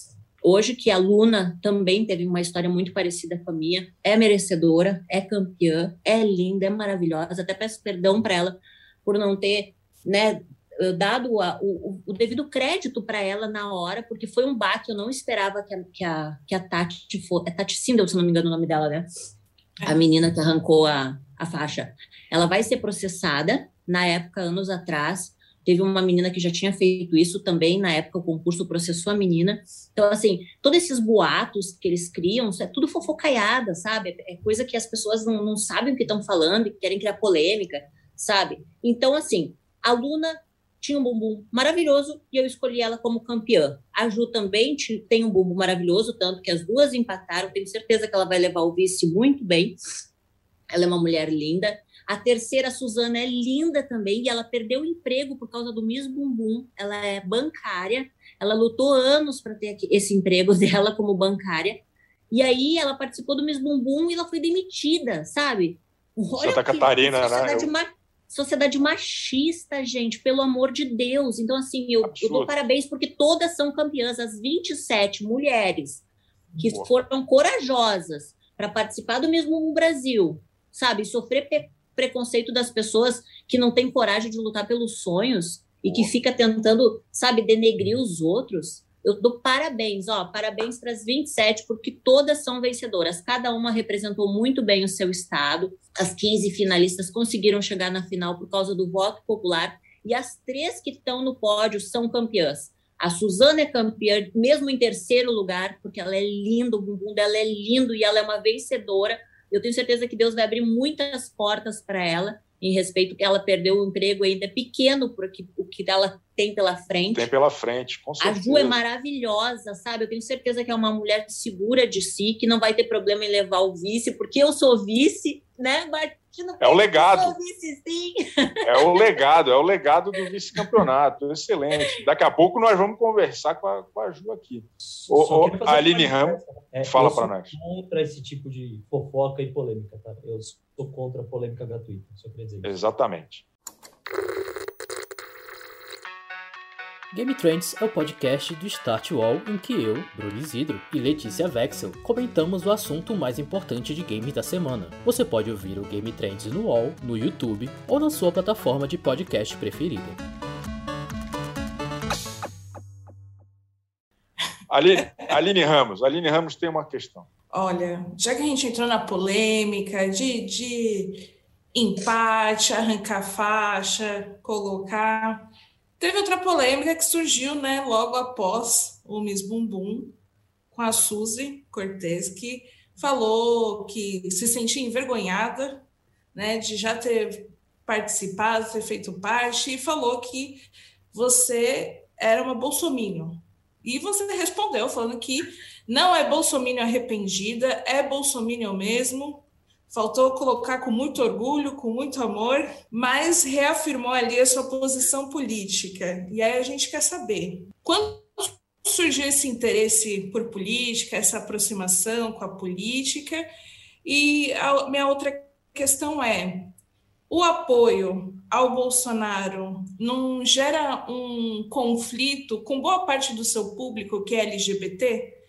[SPEAKER 4] Hoje, que a Luna também teve uma história muito parecida com a minha, é merecedora, é campeã, é linda, é maravilhosa. Até peço perdão para ela por não ter né, dado a, o, o, devido crédito para ela na hora, porque foi um baque. Eu não esperava que a, que a, que a Tati fosse. É Tati Sindel, se não me engano o nome dela, né? É. A menina que arrancou a, a faixa. Ela vai ser processada. Na época, anos atrás, Teve uma menina que já tinha feito isso também, na época o concurso processou a menina. Então, assim, todos esses boatos que eles criam, é tudo fofocaiada, sabe? É coisa que as pessoas não, não sabem o que estão falando e querem criar polêmica, sabe? Então, assim, a Luna tinha um bumbum maravilhoso e eu escolhi ela como campeã. A Ju também tem um bumbum maravilhoso, tanto que as duas empataram. Tenho certeza que ela vai levar o vice muito bem. Ela é uma mulher linda. A terceira, a Suzana, é linda também e ela perdeu o emprego por causa do Miss Bumbum. Ela é bancária, ela lutou anos para ter esse emprego dela como bancária. E aí ela participou do Miss Bumbum e ela foi demitida, sabe?
[SPEAKER 1] Olha Santa Catarina, né?
[SPEAKER 4] sociedade né? Ma sociedade machista, gente, pelo amor de Deus. Então, assim, eu, eu dou parabéns porque todas são campeãs, as 27 mulheres que Boa. foram corajosas para participar do mesmo Brasil, sabe? Sofrer preconceito das pessoas que não têm coragem de lutar pelos sonhos e que fica tentando, sabe, denegrir os outros. Eu dou parabéns, ó, parabéns para as 27, porque todas são vencedoras. Cada uma representou muito bem o seu estado. As 15 finalistas conseguiram chegar na final por causa do voto popular. E as três que estão no pódio são campeãs. A Suzana é campeã, mesmo em terceiro lugar, porque ela é linda, o bumbum dela é lindo e ela é uma vencedora eu tenho certeza que Deus vai abrir muitas portas para ela. Em respeito que ela perdeu o emprego ainda pequeno porque o que ela tem pela frente.
[SPEAKER 1] Tem pela frente, com certeza.
[SPEAKER 4] A Ju é maravilhosa, sabe? Eu tenho certeza que é uma mulher segura de si, que não vai ter problema em levar o vice, porque eu sou vice, né?
[SPEAKER 1] É o legado. É o legado, é o legado do vice-campeonato. Excelente. Daqui a pouco nós vamos conversar com a, com a Ju aqui. O, o, a Aline Ramos, é, fala para nós.
[SPEAKER 2] contra esse tipo de fofoca e polêmica, tá? Eu sou contra a polêmica gratuita, só queria dizer isso.
[SPEAKER 5] Game Trends é o podcast do Start Wall em que eu, Bruno Isidro e Letícia Vexel comentamos o assunto mais importante de games da semana. Você pode ouvir o Game Trends no Wall, no YouTube ou na sua plataforma de podcast preferida.
[SPEAKER 1] Aline, Aline Ramos, Aline Ramos tem uma questão.
[SPEAKER 3] Olha, já que a gente entrou na polêmica de, de empate, arrancar faixa, colocar Teve outra polêmica que surgiu né, logo após o Miss Bumbum, com a Suzy Cortez, que falou que se sentia envergonhada né, de já ter participado, ter feito parte, e falou que você era uma bolsominion. E você respondeu falando que não é bolsominion arrependida, é bolsominion mesmo, Faltou colocar com muito orgulho, com muito amor, mas reafirmou ali a sua posição política. E aí a gente quer saber, quando surgiu esse interesse por política, essa aproximação com a política? E a minha outra questão é: o apoio ao Bolsonaro não gera um conflito com boa parte do seu público que é LGBT?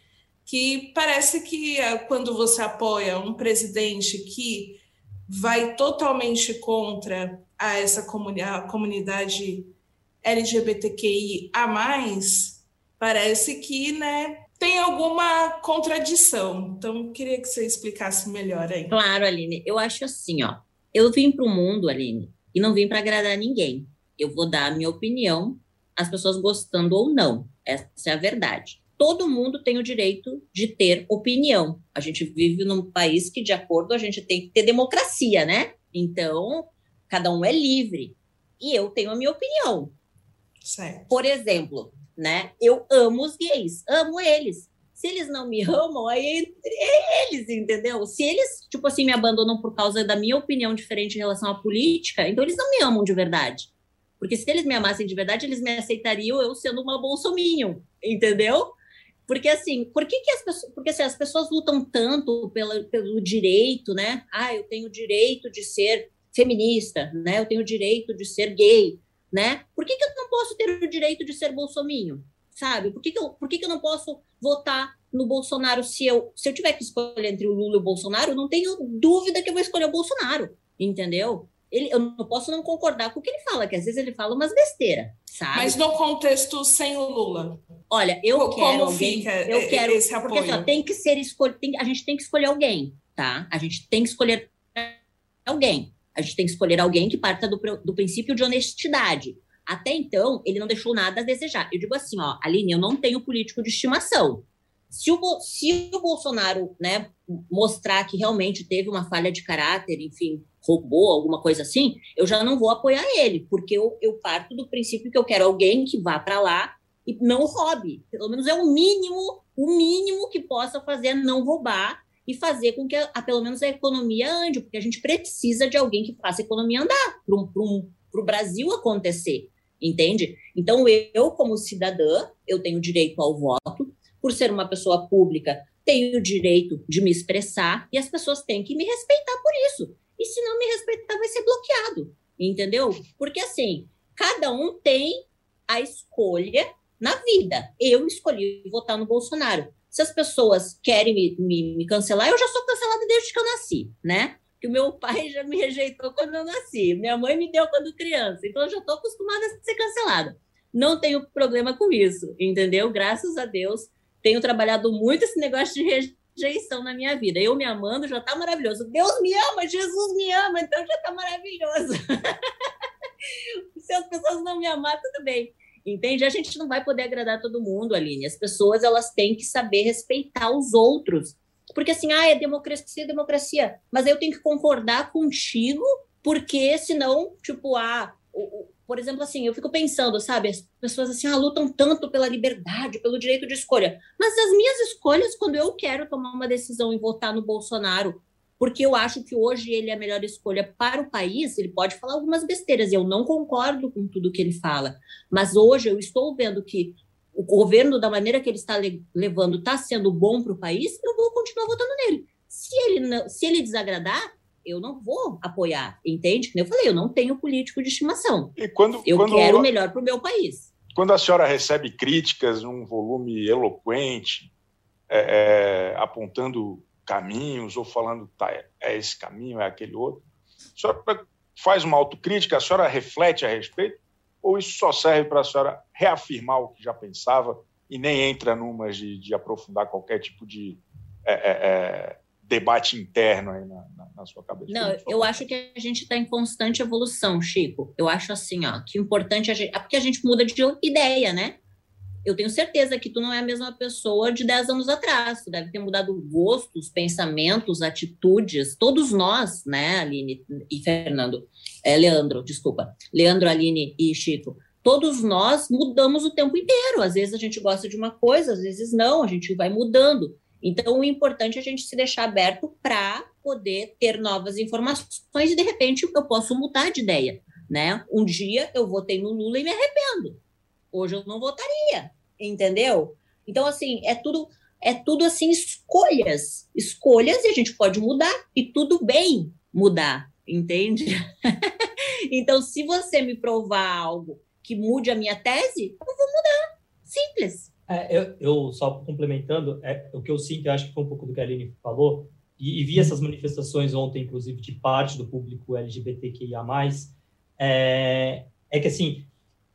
[SPEAKER 3] Que parece que eh, quando você apoia um presidente que vai totalmente contra a essa comuni a comunidade LGBTQI a mais, parece que né, tem alguma contradição. Então, queria que você explicasse melhor aí.
[SPEAKER 4] Claro, Aline. Eu acho assim, ó. Eu vim para o mundo, Aline, e não vim para agradar ninguém. Eu vou dar a minha opinião, as pessoas gostando ou não. Essa é a verdade todo mundo tem o direito de ter opinião. A gente vive num país que, de acordo, a gente tem que ter democracia, né? Então, cada um é livre. E eu tenho a minha opinião.
[SPEAKER 3] Certo.
[SPEAKER 4] Por exemplo, né? Eu amo os gays, amo eles. Se eles não me amam, aí é eles, entendeu? Se eles, tipo assim, me abandonam por causa da minha opinião diferente em relação à política, então eles não me amam de verdade. Porque se eles me amassem de verdade, eles me aceitariam eu sendo uma bolsominion, entendeu? Porque assim, por que, que as pessoas, porque assim, as pessoas lutam tanto pela, pelo direito, né? Ah, eu tenho o direito de ser feminista, né? Eu tenho o direito de ser gay, né? Por que, que eu não posso ter o direito de ser bolsominho? Sabe? Por que, que, eu, por que, que eu não posso votar no Bolsonaro se eu, se eu tiver que escolher entre o Lula e o Bolsonaro? Não tenho dúvida que eu vou escolher o Bolsonaro, entendeu? Ele, eu não posso não concordar com o que ele fala, que às vezes ele fala umas besteiras, sabe?
[SPEAKER 3] Mas no contexto sem o Lula.
[SPEAKER 4] Olha, eu Como quero alguém, eu quero esse apoio? Porque assim, tem que ser escolher, a gente tem que escolher alguém, tá? A gente tem que escolher alguém. A gente tem que escolher alguém que parta do, do princípio de honestidade. Até então, ele não deixou nada a desejar. Eu digo assim, ó, Aline, eu não tenho político de estimação. Se o, se o Bolsonaro né, mostrar que realmente teve uma falha de caráter, enfim, roubou, alguma coisa assim, eu já não vou apoiar ele, porque eu, eu parto do princípio que eu quero alguém que vá para lá e não roube. Pelo menos é o mínimo, o mínimo que possa fazer é não roubar e fazer com que, a, a, pelo menos, a economia ande, porque a gente precisa de alguém que faça a economia andar, para o Brasil acontecer, entende? Então, eu, como cidadã, eu tenho direito ao voto, por ser uma pessoa pública, tenho o direito de me expressar e as pessoas têm que me respeitar por isso. E se não me respeitar, vai ser bloqueado, entendeu? Porque assim, cada um tem a escolha na vida. Eu escolhi votar no Bolsonaro. Se as pessoas querem me, me, me cancelar, eu já sou cancelada desde que eu nasci, né? Que o meu pai já me rejeitou quando eu nasci, minha mãe me deu quando criança, então eu já estou acostumada a ser cancelada. Não tenho problema com isso, entendeu? Graças a Deus, tenho trabalhado muito esse negócio de rejeição na minha vida. Eu me amando já está maravilhoso. Deus me ama, Jesus me ama, então já está maravilhoso. Se as pessoas não me amar, tudo bem. Entende? A gente não vai poder agradar todo mundo, Aline. As pessoas elas têm que saber respeitar os outros. Porque assim, ah, é democracia, democracia. Mas eu tenho que concordar contigo porque senão, tipo, ah, por exemplo, assim, eu fico pensando, sabe, as pessoas assim, ah, lutam tanto pela liberdade, pelo direito de escolha, mas as minhas escolhas, quando eu quero tomar uma decisão e votar no Bolsonaro, porque eu acho que hoje ele é a melhor escolha para o país, ele pode falar algumas besteiras, e eu não concordo com tudo que ele fala, mas hoje eu estou vendo que o governo, da maneira que ele está levando, está sendo bom para o país, eu vou continuar votando nele. Se ele, não, se ele desagradar, eu não vou apoiar, entende? Eu falei, eu não tenho político de estimação.
[SPEAKER 1] E quando,
[SPEAKER 4] eu
[SPEAKER 1] quando,
[SPEAKER 4] quero o melhor para o meu país.
[SPEAKER 1] Quando a senhora recebe críticas num volume eloquente, é, é, apontando caminhos ou falando, tá, é, é esse caminho, é aquele outro, a senhora faz uma autocrítica, a senhora reflete a respeito, ou isso só serve para a senhora reafirmar o que já pensava e nem entra numa de, de aprofundar qualquer tipo de é, é, é debate interno aí na, na, na sua cabeça?
[SPEAKER 4] Não, eu acho que a gente está em constante evolução, Chico. Eu acho assim, ó, que o importante é, a gente, é porque a gente muda de ideia, né? Eu tenho certeza que tu não é a mesma pessoa de 10 anos atrás. Tu deve ter mudado gostos, pensamentos, atitudes. Todos nós, né, Aline e Fernando, é, Leandro, desculpa, Leandro, Aline e Chico, todos nós mudamos o tempo inteiro. Às vezes a gente gosta de uma coisa, às vezes não, a gente vai mudando. Então, o importante é a gente se deixar aberto para poder ter novas informações e, de repente, eu posso mudar de ideia. Né? Um dia eu votei no Lula e me arrependo. Hoje eu não votaria, entendeu? Então, assim, é tudo é tudo assim escolhas, escolhas e a gente pode mudar e tudo bem mudar, entende? então, se você me provar algo que mude a minha tese, eu vou mudar. Simples.
[SPEAKER 2] É, eu, eu, só complementando, é, o que eu sinto, eu acho que foi um pouco do que a Aline falou, e, e vi essas manifestações ontem, inclusive, de parte do público LGBTQIA+, é, é que, assim,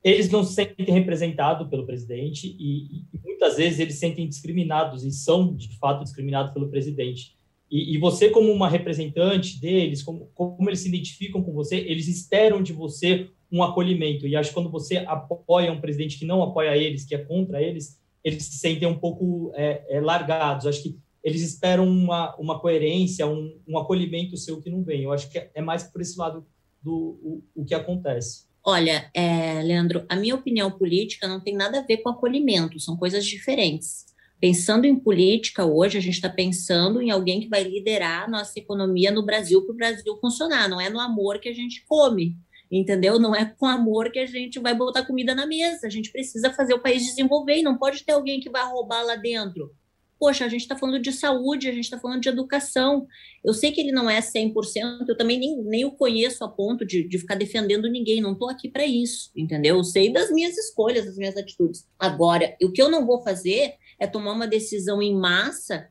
[SPEAKER 2] eles não se sentem representados pelo presidente e, e, muitas vezes eles se sentem discriminados e são, de fato, discriminados pelo presidente. E, e você, como uma representante deles, como, como eles se identificam com você, eles esperam de você um acolhimento. E acho que quando você apoia um presidente que não apoia eles, que é contra eles, eles se sentem um pouco é, é, largados. Acho que eles esperam uma, uma coerência, um, um acolhimento seu que não vem. Eu acho que é, é mais por esse lado do o, o que acontece.
[SPEAKER 4] Olha, é, Leandro, a minha opinião política não tem nada a ver com acolhimento, são coisas diferentes. Pensando em política, hoje a gente está pensando em alguém que vai liderar a nossa economia no Brasil para o Brasil funcionar, não é no amor que a gente come entendeu? Não é com amor que a gente vai botar comida na mesa. A gente precisa fazer o país desenvolver e não pode ter alguém que vai roubar lá dentro. Poxa, a gente está falando de saúde, a gente está falando de educação. Eu sei que ele não é 100%, eu também nem, nem o conheço a ponto de, de ficar defendendo ninguém, não estou aqui para isso, entendeu? Eu sei das minhas escolhas, das minhas atitudes. Agora, o que eu não vou fazer é tomar uma decisão em massa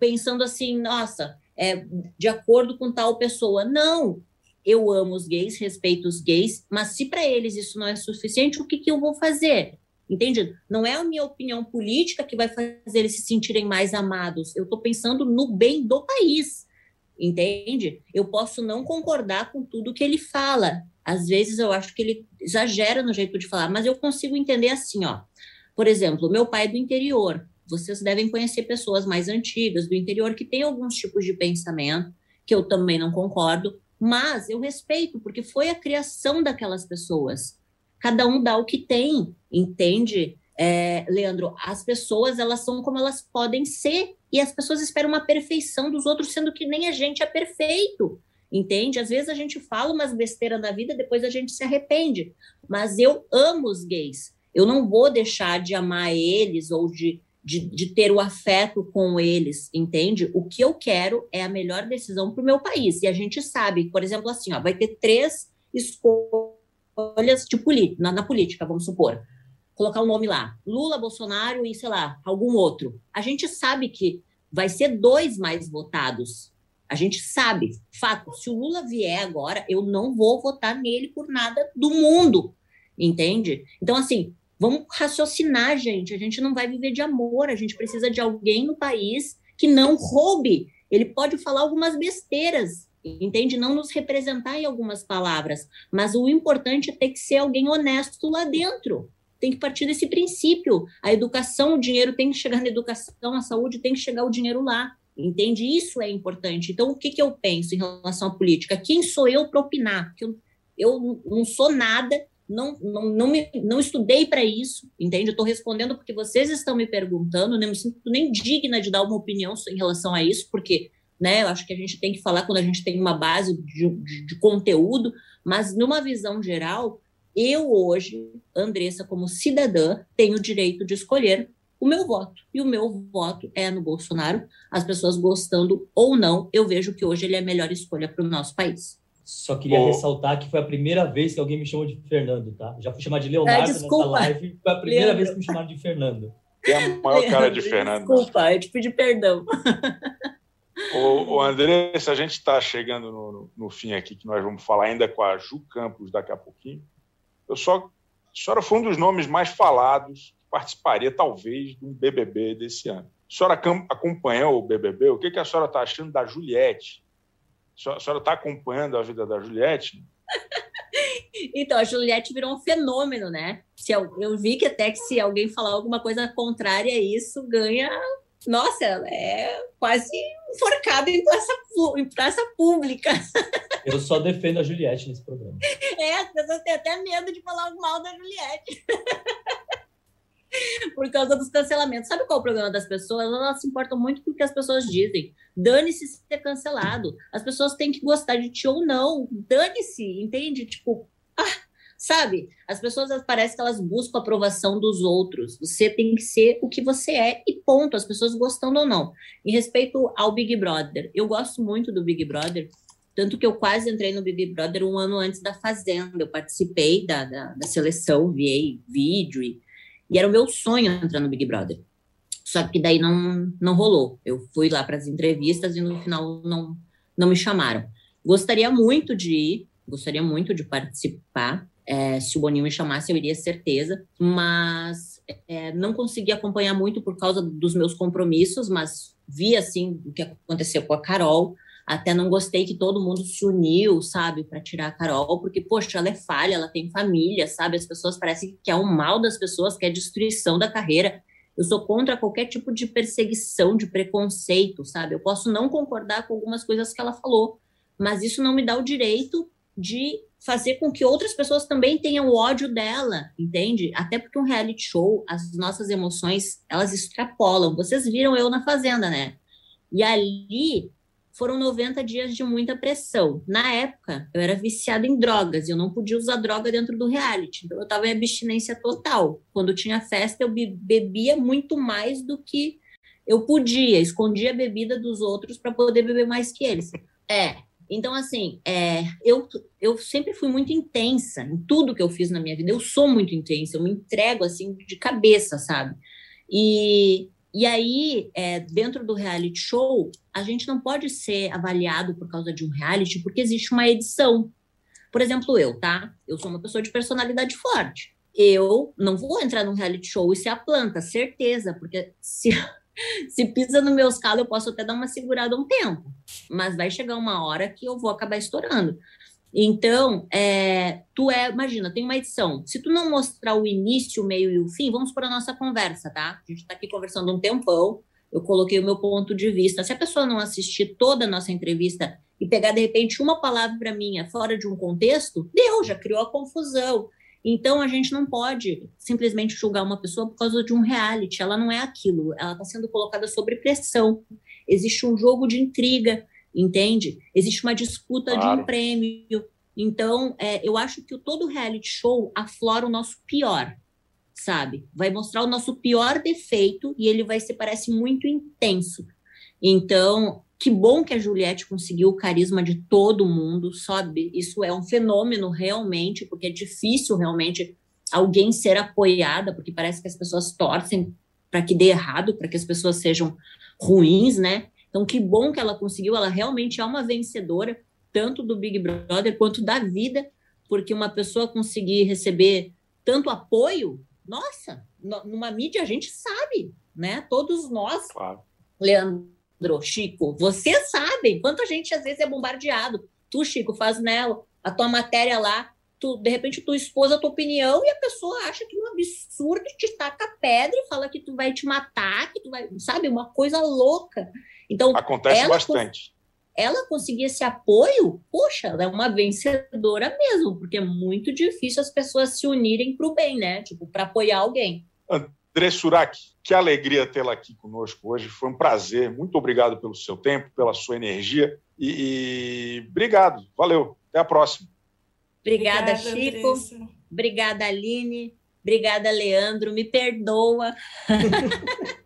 [SPEAKER 4] pensando assim, nossa, é, de acordo com tal pessoa. Não, eu amo os gays, respeito os gays, mas se para eles isso não é suficiente, o que, que eu vou fazer? Entende? Não é a minha opinião política que vai fazer eles se sentirem mais amados. Eu estou pensando no bem do país. Entende? Eu posso não concordar com tudo que ele fala. Às vezes eu acho que ele exagera no jeito de falar, mas eu consigo entender assim, ó. Por exemplo, meu pai é do interior. Vocês devem conhecer pessoas mais antigas do interior que têm alguns tipos de pensamento que eu também não concordo, mas eu respeito, porque foi a criação daquelas pessoas. Cada um dá o que tem, entende? É, Leandro, as pessoas elas são como elas podem ser e as pessoas esperam uma perfeição dos outros, sendo que nem a gente é perfeito, entende? Às vezes a gente fala umas besteiras na vida, depois a gente se arrepende. Mas eu amo os gays. Eu não vou deixar de amar eles ou de de, de ter o afeto com eles, entende? O que eu quero é a melhor decisão para o meu país. E a gente sabe, por exemplo, assim, ó, vai ter três escolhas de na, na política, vamos supor. Colocar o um nome lá, Lula, Bolsonaro e, sei lá, algum outro. A gente sabe que vai ser dois mais votados. A gente sabe, fato. Se o Lula vier agora, eu não vou votar nele por nada do mundo, entende? Então, assim, Vamos raciocinar, gente. A gente não vai viver de amor, a gente precisa de alguém no país que não roube. Ele pode falar algumas besteiras, entende? Não nos representar em algumas palavras, mas o importante é ter que ser alguém honesto lá dentro. Tem que partir desse princípio. A educação, o dinheiro tem que chegar na educação, a saúde tem que chegar o dinheiro lá, entende? Isso é importante. Então, o que, que eu penso em relação à política? Quem sou eu para opinar? Porque eu, eu não sou nada, não, não, não, me, não estudei para isso, entende? Eu estou respondendo porque vocês estão me perguntando, não me sinto nem digna de dar uma opinião em relação a isso, porque né, eu acho que a gente tem que falar quando a gente tem uma base de, de, de conteúdo, mas numa visão geral, eu hoje, Andressa, como cidadã, tenho o direito de escolher o meu voto. E o meu voto é no Bolsonaro. As pessoas gostando ou não, eu vejo que hoje ele é a melhor escolha para o nosso país.
[SPEAKER 2] Só queria oh. ressaltar que foi a primeira vez que alguém me chamou de Fernando, tá? Já fui chamado de Leonardo é, nessa live. Foi a primeira vez que me chamaram de Fernando.
[SPEAKER 1] É a maior cara de Fernando.
[SPEAKER 4] Desculpa, eu te pedi perdão.
[SPEAKER 1] O, o André, se a gente está chegando no, no, no, fim aqui, que nós vamos falar ainda com a Ju Campos daqui a pouquinho, eu só, a senhora foi um dos nomes mais falados participaria, talvez, de um BBB desse ano. A senhora acompanhou o BBB? O que, que a senhora está achando da Juliette? A senhora está acompanhando a vida da Juliette?
[SPEAKER 4] Então, a Juliette virou um fenômeno, né? Se eu, eu, vi que até que se alguém falar alguma coisa contrária a isso, ganha. Nossa, ela é quase enforcada em praça, em praça pública.
[SPEAKER 2] Eu só defendo a Juliette nesse programa.
[SPEAKER 4] É, as pessoas têm até medo de falar mal da Juliette. por causa dos cancelamentos. Sabe qual é o problema das pessoas? Elas se importam muito com o que as pessoas dizem. Dane-se ser cancelado. As pessoas têm que gostar de ti ou não. Dane-se, entende? Tipo, ah, sabe? As pessoas parecem que elas buscam a aprovação dos outros. Você tem que ser o que você é e ponto. As pessoas gostando ou não. Em respeito ao Big Brother, eu gosto muito do Big Brother. Tanto que eu quase entrei no Big Brother um ano antes da Fazenda. Eu participei da, da, da seleção, vi vídeo e e era o meu sonho entrar no Big Brother. Só que daí não, não rolou. Eu fui lá para as entrevistas e no final não, não me chamaram. Gostaria muito de ir, gostaria muito de participar. É, se o Boninho me chamasse, eu iria certeza, mas é, não consegui acompanhar muito por causa dos meus compromissos, mas vi assim o que aconteceu com a Carol. Até não gostei que todo mundo se uniu, sabe, para tirar a Carol, porque, poxa, ela é falha, ela tem família, sabe? As pessoas parecem que é o mal das pessoas, que é a destruição da carreira. Eu sou contra qualquer tipo de perseguição, de preconceito, sabe? Eu posso não concordar com algumas coisas que ela falou, mas isso não me dá o direito de fazer com que outras pessoas também tenham ódio dela, entende? Até porque um reality show, as nossas emoções, elas extrapolam. Vocês viram eu na Fazenda, né? E ali foram 90 dias de muita pressão. Na época, eu era viciada em drogas e eu não podia usar droga dentro do reality. Então, eu estava em abstinência total. Quando tinha festa, eu bebia muito mais do que eu podia. Escondia a bebida dos outros para poder beber mais que eles. É. Então, assim, é, eu, eu sempre fui muito intensa em tudo que eu fiz na minha vida. Eu sou muito intensa, eu me entrego, assim, de cabeça, sabe? E e aí, é, dentro do reality show, a gente não pode ser avaliado por causa de um reality, porque existe uma edição. Por exemplo, eu, tá? Eu sou uma pessoa de personalidade forte. Eu não vou entrar num reality show e ser a planta, certeza, porque se, se pisa no meus calos, eu posso até dar uma segurada um tempo. Mas vai chegar uma hora que eu vou acabar estourando. Então, é, tu é, imagina, tem uma edição. Se tu não mostrar o início, o meio e o fim, vamos para a nossa conversa, tá? A gente está aqui conversando um tempão, eu coloquei o meu ponto de vista. Se a pessoa não assistir toda a nossa entrevista e pegar, de repente, uma palavra minha fora de um contexto, deu, já criou a confusão. Então, a gente não pode simplesmente julgar uma pessoa por causa de um reality. Ela não é aquilo, ela está sendo colocada sob pressão. Existe um jogo de intriga, entende? Existe uma disputa claro. de um prêmio. Então, é, eu acho que o todo reality show aflora o nosso pior, sabe? Vai mostrar o nosso pior defeito e ele vai ser, parece, muito intenso. Então, que bom que a Juliette conseguiu o carisma de todo mundo, sabe? Isso é um fenômeno realmente, porque é difícil realmente alguém ser apoiada, porque parece que as pessoas torcem para que dê errado, para que as pessoas sejam ruins, né? Então, que bom que ela conseguiu, ela realmente é uma vencedora, tanto do Big Brother quanto da vida, porque uma pessoa conseguir receber tanto apoio, nossa, numa mídia a gente sabe, né? Todos nós, claro. Leandro, Chico, vocês sabem quanto a gente às vezes é bombardeado. Tu, Chico, faz né, a tua matéria lá, tu, de repente tu expôs a tua opinião e a pessoa acha que é um absurdo te taca pedra e fala que tu vai te matar, que tu vai, sabe, uma coisa louca. Então,
[SPEAKER 1] acontece bastante.
[SPEAKER 4] Ela conseguir esse apoio, poxa, ela é uma vencedora mesmo, porque é muito difícil as pessoas se unirem para o bem, né? Tipo, para apoiar alguém.
[SPEAKER 1] André Surak, que alegria tê-la aqui conosco hoje. Foi um prazer. Muito obrigado pelo seu tempo, pela sua energia. E, e... obrigado. Valeu. Até a próxima.
[SPEAKER 4] Obrigada, Obrigada Chico. Andressa. Obrigada, Aline. Obrigada, Leandro. Me perdoa.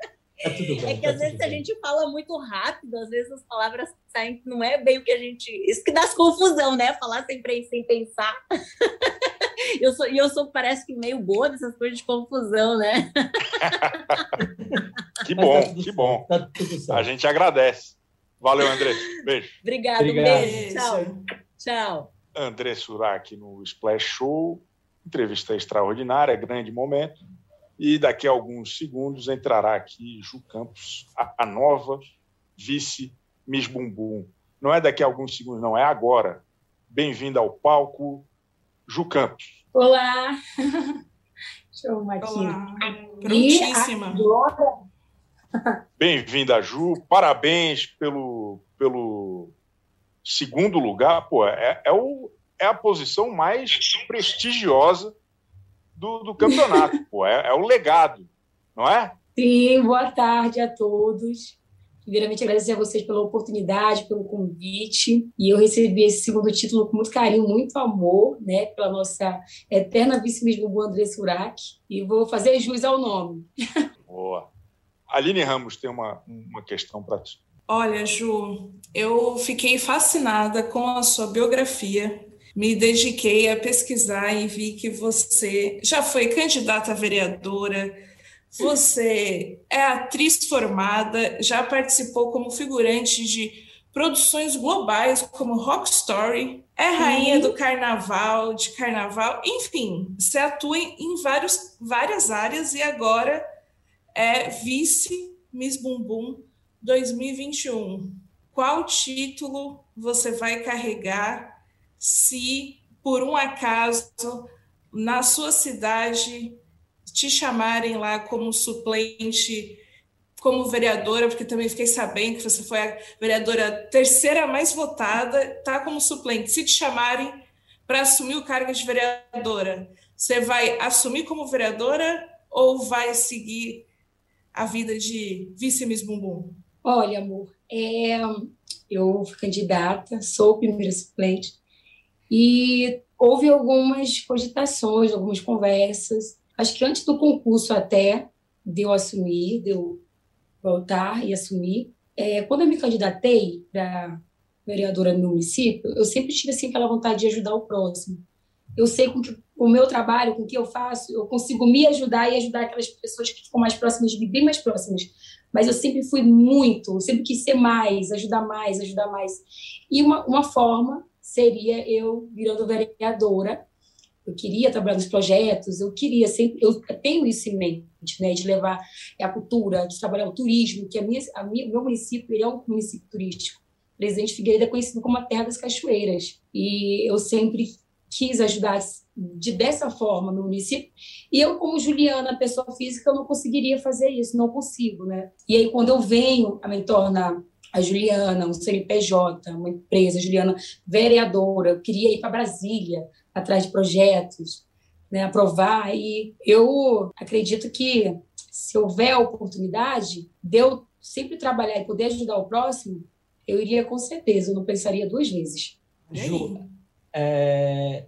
[SPEAKER 2] Tá bem,
[SPEAKER 4] é que
[SPEAKER 2] tá
[SPEAKER 4] às vezes
[SPEAKER 2] bem.
[SPEAKER 4] a gente fala muito rápido, às vezes as palavras saem, não é bem o que a gente. Isso que dá confusão, né? Falar sempre sem pensar. eu sou, e eu sou, parece que meio boa dessas coisas de confusão, né?
[SPEAKER 1] que bom, tá que bom. Tá a gente agradece. Valeu, André. Beijo.
[SPEAKER 4] Obrigado, Obrigado. beijo. Tchau. Tchau.
[SPEAKER 1] André Surak no Splash Show. Entrevista extraordinária, grande momento. E daqui a alguns segundos entrará aqui Ju Campos, a, nova vice Miss Bumbum. Não é daqui a alguns segundos, não, é agora. Bem-vinda ao palco, Ju Campos.
[SPEAKER 6] Olá! Show, Marquinhos.
[SPEAKER 3] Prontíssima.
[SPEAKER 1] Bem-vinda, Ju. Parabéns pelo, pelo segundo lugar. Pô, é, é, o, é a posição mais prestigiosa do, do campeonato. pô, é, é o legado, não é?
[SPEAKER 6] Sim, boa tarde a todos. Primeiramente, agradecer a vocês pela oportunidade, pelo convite. E eu recebi esse segundo título com muito carinho, muito amor, né, pela nossa eterna vice-miss Bubu André Surak. E vou fazer jus ao nome.
[SPEAKER 1] Boa. Aline Ramos tem uma, uma questão para ti.
[SPEAKER 3] Olha, Ju, eu fiquei fascinada com a sua biografia. Me dediquei a pesquisar e vi que você já foi candidata a vereadora, você é atriz formada, já participou como figurante de produções globais como Rock Story, é rainha do carnaval, de carnaval, enfim, você atua em vários, várias áreas e agora é vice Miss Bumbum 2021. Qual título você vai carregar se por um acaso na sua cidade te chamarem lá como suplente, como vereadora, porque também fiquei sabendo que você foi a vereadora terceira mais votada, tá como suplente. Se te chamarem para assumir o cargo de vereadora, você vai assumir como vereadora ou vai seguir a vida de vice-miss Bumbum?
[SPEAKER 6] Olha, amor, é, eu fui candidata, sou primeira suplente, e houve algumas cogitações, algumas conversas, acho que antes do concurso até, de eu assumir, de eu voltar e assumir. É, quando eu me candidatei para vereadora no município, eu sempre tive assim, aquela vontade de ajudar o próximo. Eu sei com que o meu trabalho, com o que eu faço, eu consigo me ajudar e ajudar aquelas pessoas que ficam mais próximas de mim, bem mais próximas. Mas eu sempre fui muito, sempre quis ser mais, ajudar mais, ajudar mais. E uma, uma forma seria eu virando vereadora eu queria trabalhar nos projetos, eu queria sempre, eu tenho isso em mente, né, de levar a cultura, de trabalhar o turismo, que a minha, a minha, meu município ele é um município turístico. Presidente Figueiredo é conhecido como a terra das cachoeiras, e eu sempre quis ajudar de dessa forma no município. E eu, como Juliana, pessoa física, eu não conseguiria fazer isso, não consigo, né? E aí, quando eu venho, a me torna a Juliana, um CNPJ, uma empresa, a Juliana vereadora, eu queria ir para Brasília, atrás de projetos, né, aprovar. E eu acredito que se houver oportunidade de eu sempre trabalhar e poder ajudar o próximo, eu iria com certeza, eu não pensaria duas vezes.
[SPEAKER 2] Ju, é,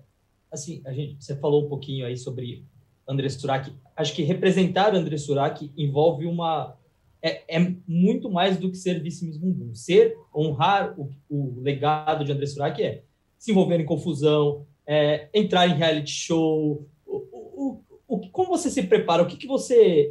[SPEAKER 2] assim, a gente, você falou um pouquinho aí sobre André Surak. Acho que representar André Surak envolve uma é, é, muito mais do que ser vice-miss. Ser, honrar o, o legado de André Surak é se envolver em confusão, é, entrar em reality show? O, o, o, como você se prepara? O que, que você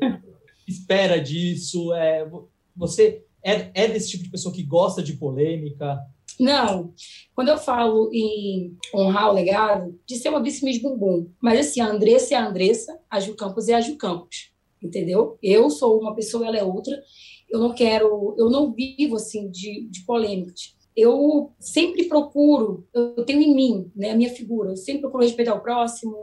[SPEAKER 2] espera disso? É, você é, é desse tipo de pessoa que gosta de polêmica?
[SPEAKER 6] Não. Quando eu falo em honrar o legado, de ser uma vice-miss bumbum. Mas assim, a Andressa é a Andressa, a Ju Campos é a Ju Campos. Entendeu? Eu sou uma pessoa, ela é outra. Eu não quero, eu não vivo assim de, de polêmicas eu sempre procuro, eu tenho em mim, né, a minha figura, eu sempre procuro respeitar o próximo,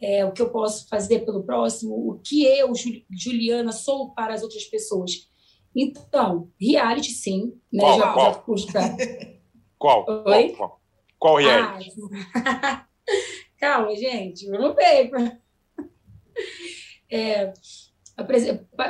[SPEAKER 6] é, o que eu posso fazer pelo próximo, o que eu, Juliana, sou para as outras pessoas. Então, reality sim, né?
[SPEAKER 1] Qual,
[SPEAKER 6] já,
[SPEAKER 1] qual?
[SPEAKER 6] já custa.
[SPEAKER 1] Qual?
[SPEAKER 6] Oi?
[SPEAKER 1] Qual, qual? Qual reality?
[SPEAKER 6] Ah, calma, gente, no paper. É,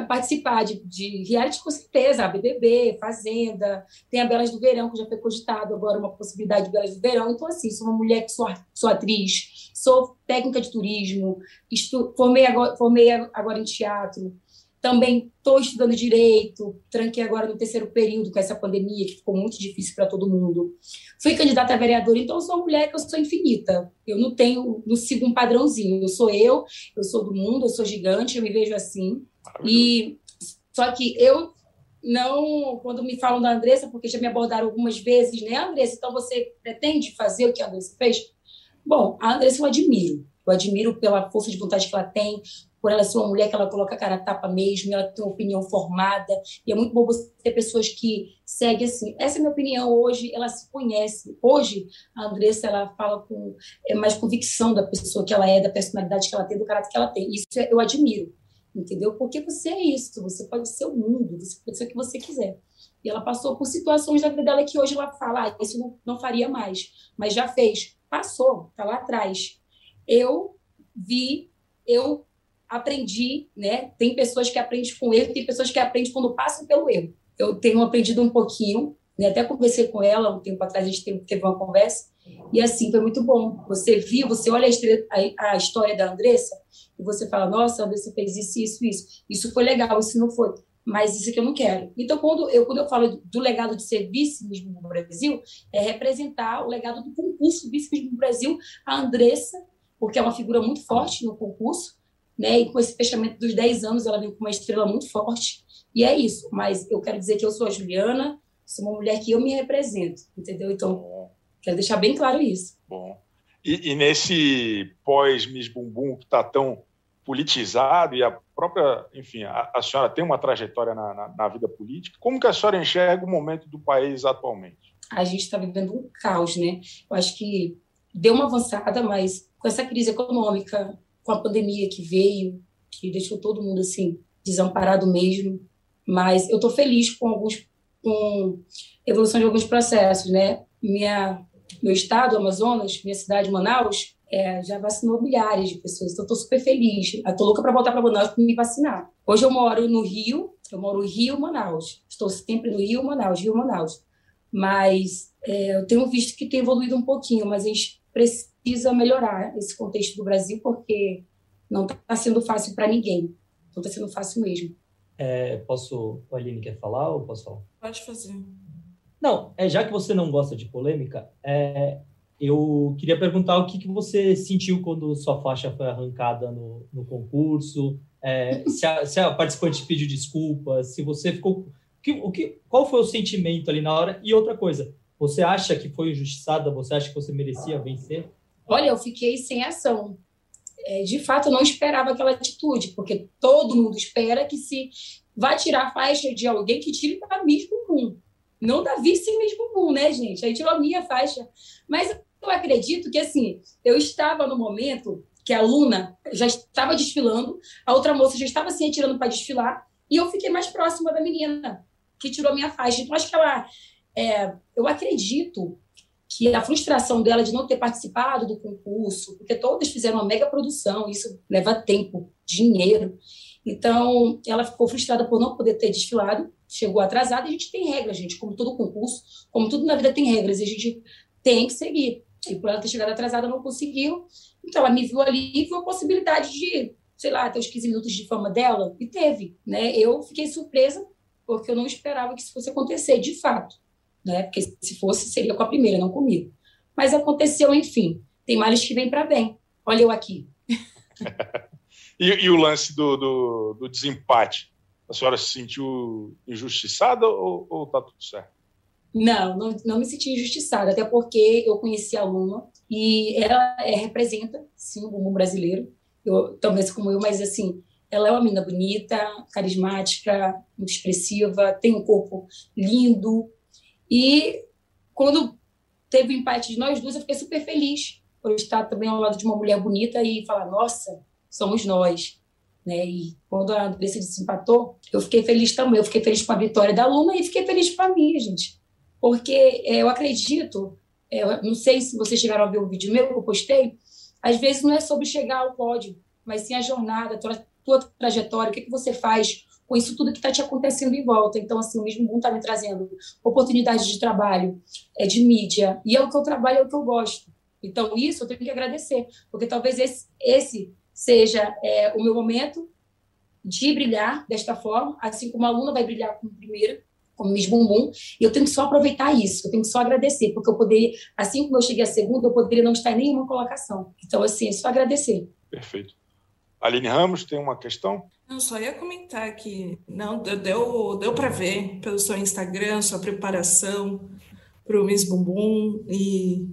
[SPEAKER 6] participar de, de reality com certeza, a BBB, Fazenda, tem a Belas do Verão, que já foi cogitado agora uma possibilidade de Belas do Verão. Então, assim, sou uma mulher que sou, sou atriz, sou técnica de turismo, estu, formei, agora, formei agora em teatro, também estou estudando direito, tranquei agora no terceiro período com essa pandemia, que ficou muito difícil para todo mundo. Fui candidata a vereadora, então sou uma mulher que eu sou infinita. Eu não tenho, não sigo um padrãozinho. Eu sou eu, eu sou do mundo, eu sou gigante, eu me vejo assim. E só que eu não, quando me falam da Andressa, porque já me abordaram algumas vezes, né, Andressa, então você pretende fazer o que a Andressa fez? Bom, a Andressa eu admiro. Eu admiro pela força de vontade que ela tem, por ela ser uma mulher que ela coloca a cara a tapa mesmo, ela tem uma opinião formada, e é muito bom você ter pessoas que seguem assim. Essa é a minha opinião hoje, ela se conhece. Hoje, a Andressa, ela fala com é, mais convicção da pessoa que ela é, da personalidade que ela tem, do caráter que ela tem. Isso é- eu admiro, entendeu? Porque você é isso, você pode ser o mundo, você pode ser o que você quiser. E ela passou por situações da vida dela que hoje ela fala, ah, isso não, não faria mais, mas já fez. Passou, tá lá atrás. Eu vi, eu aprendi, né? Tem pessoas que aprendem com erro, tem pessoas que aprendem quando passam pelo erro. Eu tenho aprendido um pouquinho, né? até conversei com ela um tempo atrás, a gente teve, uma conversa, e assim, foi muito bom. Você viu, você olha a, a- história da Andressa, e você fala, nossa, a Andressa fez isso, isso, isso. Isso foi legal, isso não foi. Mas isso aqui eu não quero. Então, quando eu, quando eu falo do legado de ser vice mesmo no Brasil, é representar o legado do concurso vice mesmo no Brasil, a Andressa, porque é uma figura muito forte no concurso, né? E com esse fechamento dos 10 anos, ela veio com uma estrela muito forte. E é isso. Mas eu quero dizer que eu sou a Juliana, sou uma mulher que eu me represento, entendeu? Então,
[SPEAKER 1] Bom,
[SPEAKER 6] quero deixar bem claro isso.
[SPEAKER 1] bom. E, e nesse pós-Miss Bumbum que está tão politizado e a própria, enfim, a, a senhora tem uma trajetória na, na, na vida política, como que a senhora enxerga o momento do país atualmente?
[SPEAKER 6] A gente está vivendo um caos, né? Eu acho que deu uma avançada, mas com essa crise econômica, com a pandemia que veio, que deixou todo mundo assim desamparado mesmo. Mas eu estou feliz com alguns, com evolução de alguns processos, né? Minha, meu estado, Amazonas, minha cidade, Manaus, é, já vacinou milhares de pessoas. Então, estou super feliz. Estou louca para voltar para Manaus para me vacinar. Hoje eu moro no Rio, eu moro no Rio, Manaus. Estou sempre no Rio, Manaus, Rio, Manaus. Mas é, eu tenho visto que tem evoluído um pouquinho, mas a gente precisa melhorar esse contexto do Brasil, porque não está sendo fácil para ninguém. Não está sendo fácil mesmo.
[SPEAKER 2] É, posso, o Aline quer falar ou posso falar?
[SPEAKER 3] Pode fazer.
[SPEAKER 2] Não, é, já que você não gosta de polêmica, é, eu queria perguntar o que, que você sentiu quando sua faixa foi arrancada no, no concurso, é, se, a, se a participante pediu desculpas, se você ficou... Que, o que, qual foi o sentimento ali na hora? E outra coisa, você acha que foi injustiçada? Você acha que você merecia vencer?
[SPEAKER 6] Olha, eu fiquei sem ação. É, de fato, eu não esperava aquela atitude, porque todo mundo espera que se vai tirar a faixa de alguém que tire para Miss Bumbum. Não da vice Miss Bumbum, né, gente? Aí tirou a minha faixa. Mas eu acredito que, assim, eu estava no momento que a Luna já estava desfilando, a outra moça já estava se retirando para desfilar, e eu fiquei mais próxima da menina que tirou minha faixa. Então, acho que ela... É, eu acredito que a frustração dela de não ter participado do concurso, porque todas fizeram uma mega produção, isso leva tempo, dinheiro. Então, ela ficou frustrada por não poder ter desfilado, chegou atrasada, e a gente tem regras, gente, como todo concurso, como tudo na vida tem regras, e a gente tem que seguir. E por ela ter chegado atrasada, não conseguiu. Então, ela me viu ali e viu a possibilidade de, sei lá, ter os 15 minutos de fama dela, e teve. Né? Eu fiquei surpresa, porque eu não esperava que isso fosse acontecer, de fato né? Porque se fosse, seria com a primeira, não comigo. Mas aconteceu, enfim. Tem males que vêm para bem. Olha eu aqui.
[SPEAKER 1] e, e, o lance do, do, do, desempate? A senhora se sentiu injustiçada ou, ou tá tudo certo?
[SPEAKER 6] Não, não, não me senti injustiçada, até porque eu conheci a Luma e ela é, representa, sim, o bumbum brasileiro. Eu, talvez como eu, mas assim, ela é uma menina bonita, carismática, muito expressiva, tem um corpo lindo, e quando teve o empate de nós duas, eu fiquei super feliz por estar também ao lado de uma mulher bonita e falar: nossa, somos nós. Né? E quando a Andressa desempatou, eu fiquei feliz também. Eu fiquei feliz com a vitória da Luna e fiquei feliz com a minha, gente. Porque é, eu acredito, é, eu não sei se vocês chegaram a ver o vídeo meu que eu postei, às vezes não é sobre chegar ao pódio, mas sim a jornada, a tua, tua trajetória, o que, que você faz com isso tudo que está te acontecendo em volta. Então, assim, o mesmo mundo está me trazendo oportunidades de trabalho, é, de mídia, e é o que eu trabalho, é o que eu gosto. Então, isso eu tenho que agradecer, porque talvez esse, esse seja é, o meu momento de brilhar desta forma, assim como a aluna vai brilhar como primeira, como Miss Bumbum, e eu tenho que só aproveitar isso, eu tenho que só agradecer, porque eu poderia, assim como eu cheguei a segunda, eu poderia não estar em nenhuma colocação. Então, assim, é só agradecer.
[SPEAKER 1] Perfeito. Aline Ramos, tem uma questão?
[SPEAKER 3] Não, só ia comentar que não deu, deu para ver pelo seu Instagram, sua preparação para o Miss Bumbum e,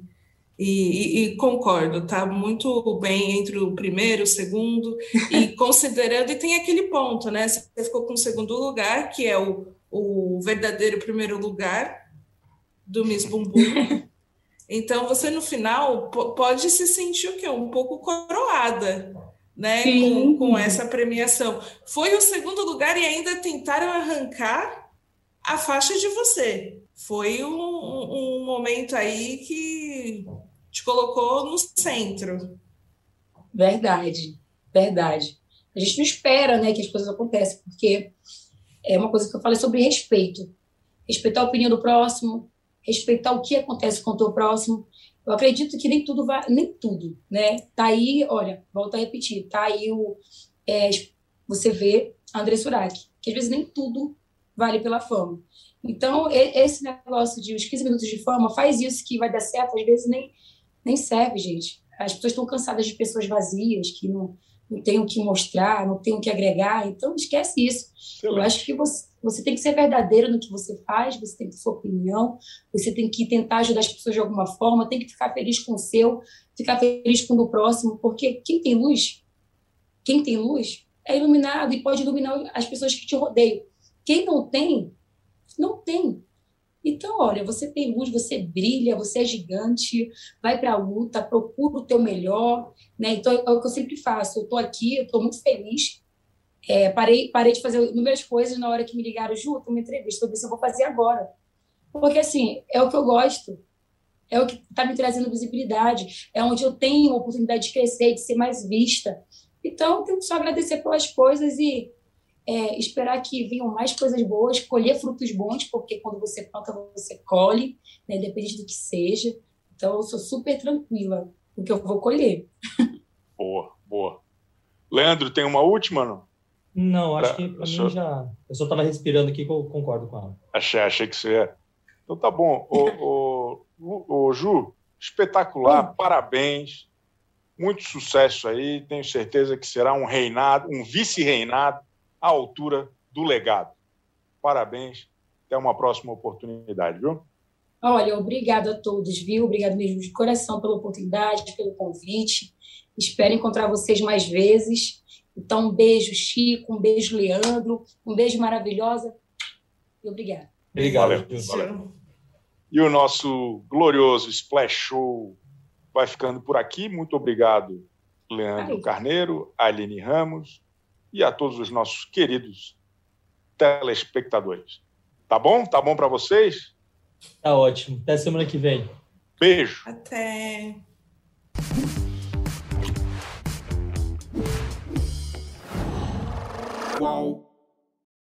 [SPEAKER 3] e, e, concordo, tá muito bem entre o primeiro, o segundo e considerando, e tem aquele ponto, né? Você ficou com o segundo lugar, que é o, o verdadeiro primeiro lugar do Miss Bumbum. Então, você no final pode se sentir o quê? Um pouco coroada, né, com, com, essa premiação. Foi o segundo lugar e ainda tentaram arrancar a faixa de você. Foi um, um momento aí que te colocou no centro.
[SPEAKER 6] Verdade, verdade. A gente não espera né, que as coisas aconteçam, porque é uma coisa que eu falei sobre respeito. Respeitar a opinião do próximo, respeitar o que acontece com o teu próximo. Eu acredito que nem tudo vai, nem tudo, né? Tá aí, olha, volto a repetir, tá aí o é, você vê André Surak, que às vezes nem tudo vale pela fama. Então, esse negócio de os 15 minutos de fama faz isso que vai dar certo, às vezes nem, nem serve, gente. As pessoas estão cansadas de pessoas vazias, que não, não têm o que mostrar, não têm o que agregar, então esquece isso. Excelente. Eu acho que você, você tem que ser verdadeiro no que você faz, você tem que ter sua opinião, você tem que tentar ajudar as pessoas de alguma forma, tem que ficar feliz com o seu, ficar feliz com o do próximo, porque quem tem luz, quem tem luz é iluminado e pode iluminar as pessoas que te rodeiam. Quem não tem, não tem. Então, olha, você tem luz, você brilha, você é gigante, vai para a luta, procura o teu melhor, né? Então, é o que eu sempre faço. Eu estou aqui, eu estou muito feliz é, parei, parei de fazer inúmeras coisas na hora que me ligaram, Ju, uma entrevista, eu disse, eu vou fazer agora. Porque, assim, é o que eu gosto, é o que está me trazendo visibilidade, é onde eu tenho a oportunidade de crescer, de ser mais vista. Então, tenho que só agradecer pelas coisas e é, esperar que venham mais coisas boas, colher frutos bons, porque quando você planta, você colhe, né, independente do que seja. Então, eu sou super tranquila, porque eu vou colher.
[SPEAKER 1] Boa, boa. Leandro, tem uma última, não?
[SPEAKER 2] Não, acho que para mim já. Eu só estava respirando aqui que eu concordo com ela.
[SPEAKER 1] Achei, achei que você ia. Então tá bom. O, o, o Ju, espetacular, parabéns. Muito sucesso aí. Tenho certeza que será um reinado, um vice-reinado à altura do legado. Parabéns. Até uma próxima oportunidade, viu?
[SPEAKER 6] Olha, obrigado a todos, viu? Obrigado mesmo de coração pela oportunidade, pelo convite. Espero encontrar vocês mais vezes. Então, um beijo, Chico, um beijo, Leandro, um beijo maravilhosa e obrigada.
[SPEAKER 1] Obrigado. Valeu, valeu. E o nosso glorioso Splash Show vai ficando por aqui. Muito obrigado, Leandro Ai. Carneiro, Aline Ramos e a todos os nossos queridos telespectadores. Tá bom? Tá bom para vocês?
[SPEAKER 2] Tá ótimo. Até semana que vem.
[SPEAKER 1] Beijo.
[SPEAKER 3] Até.
[SPEAKER 7] Whoa.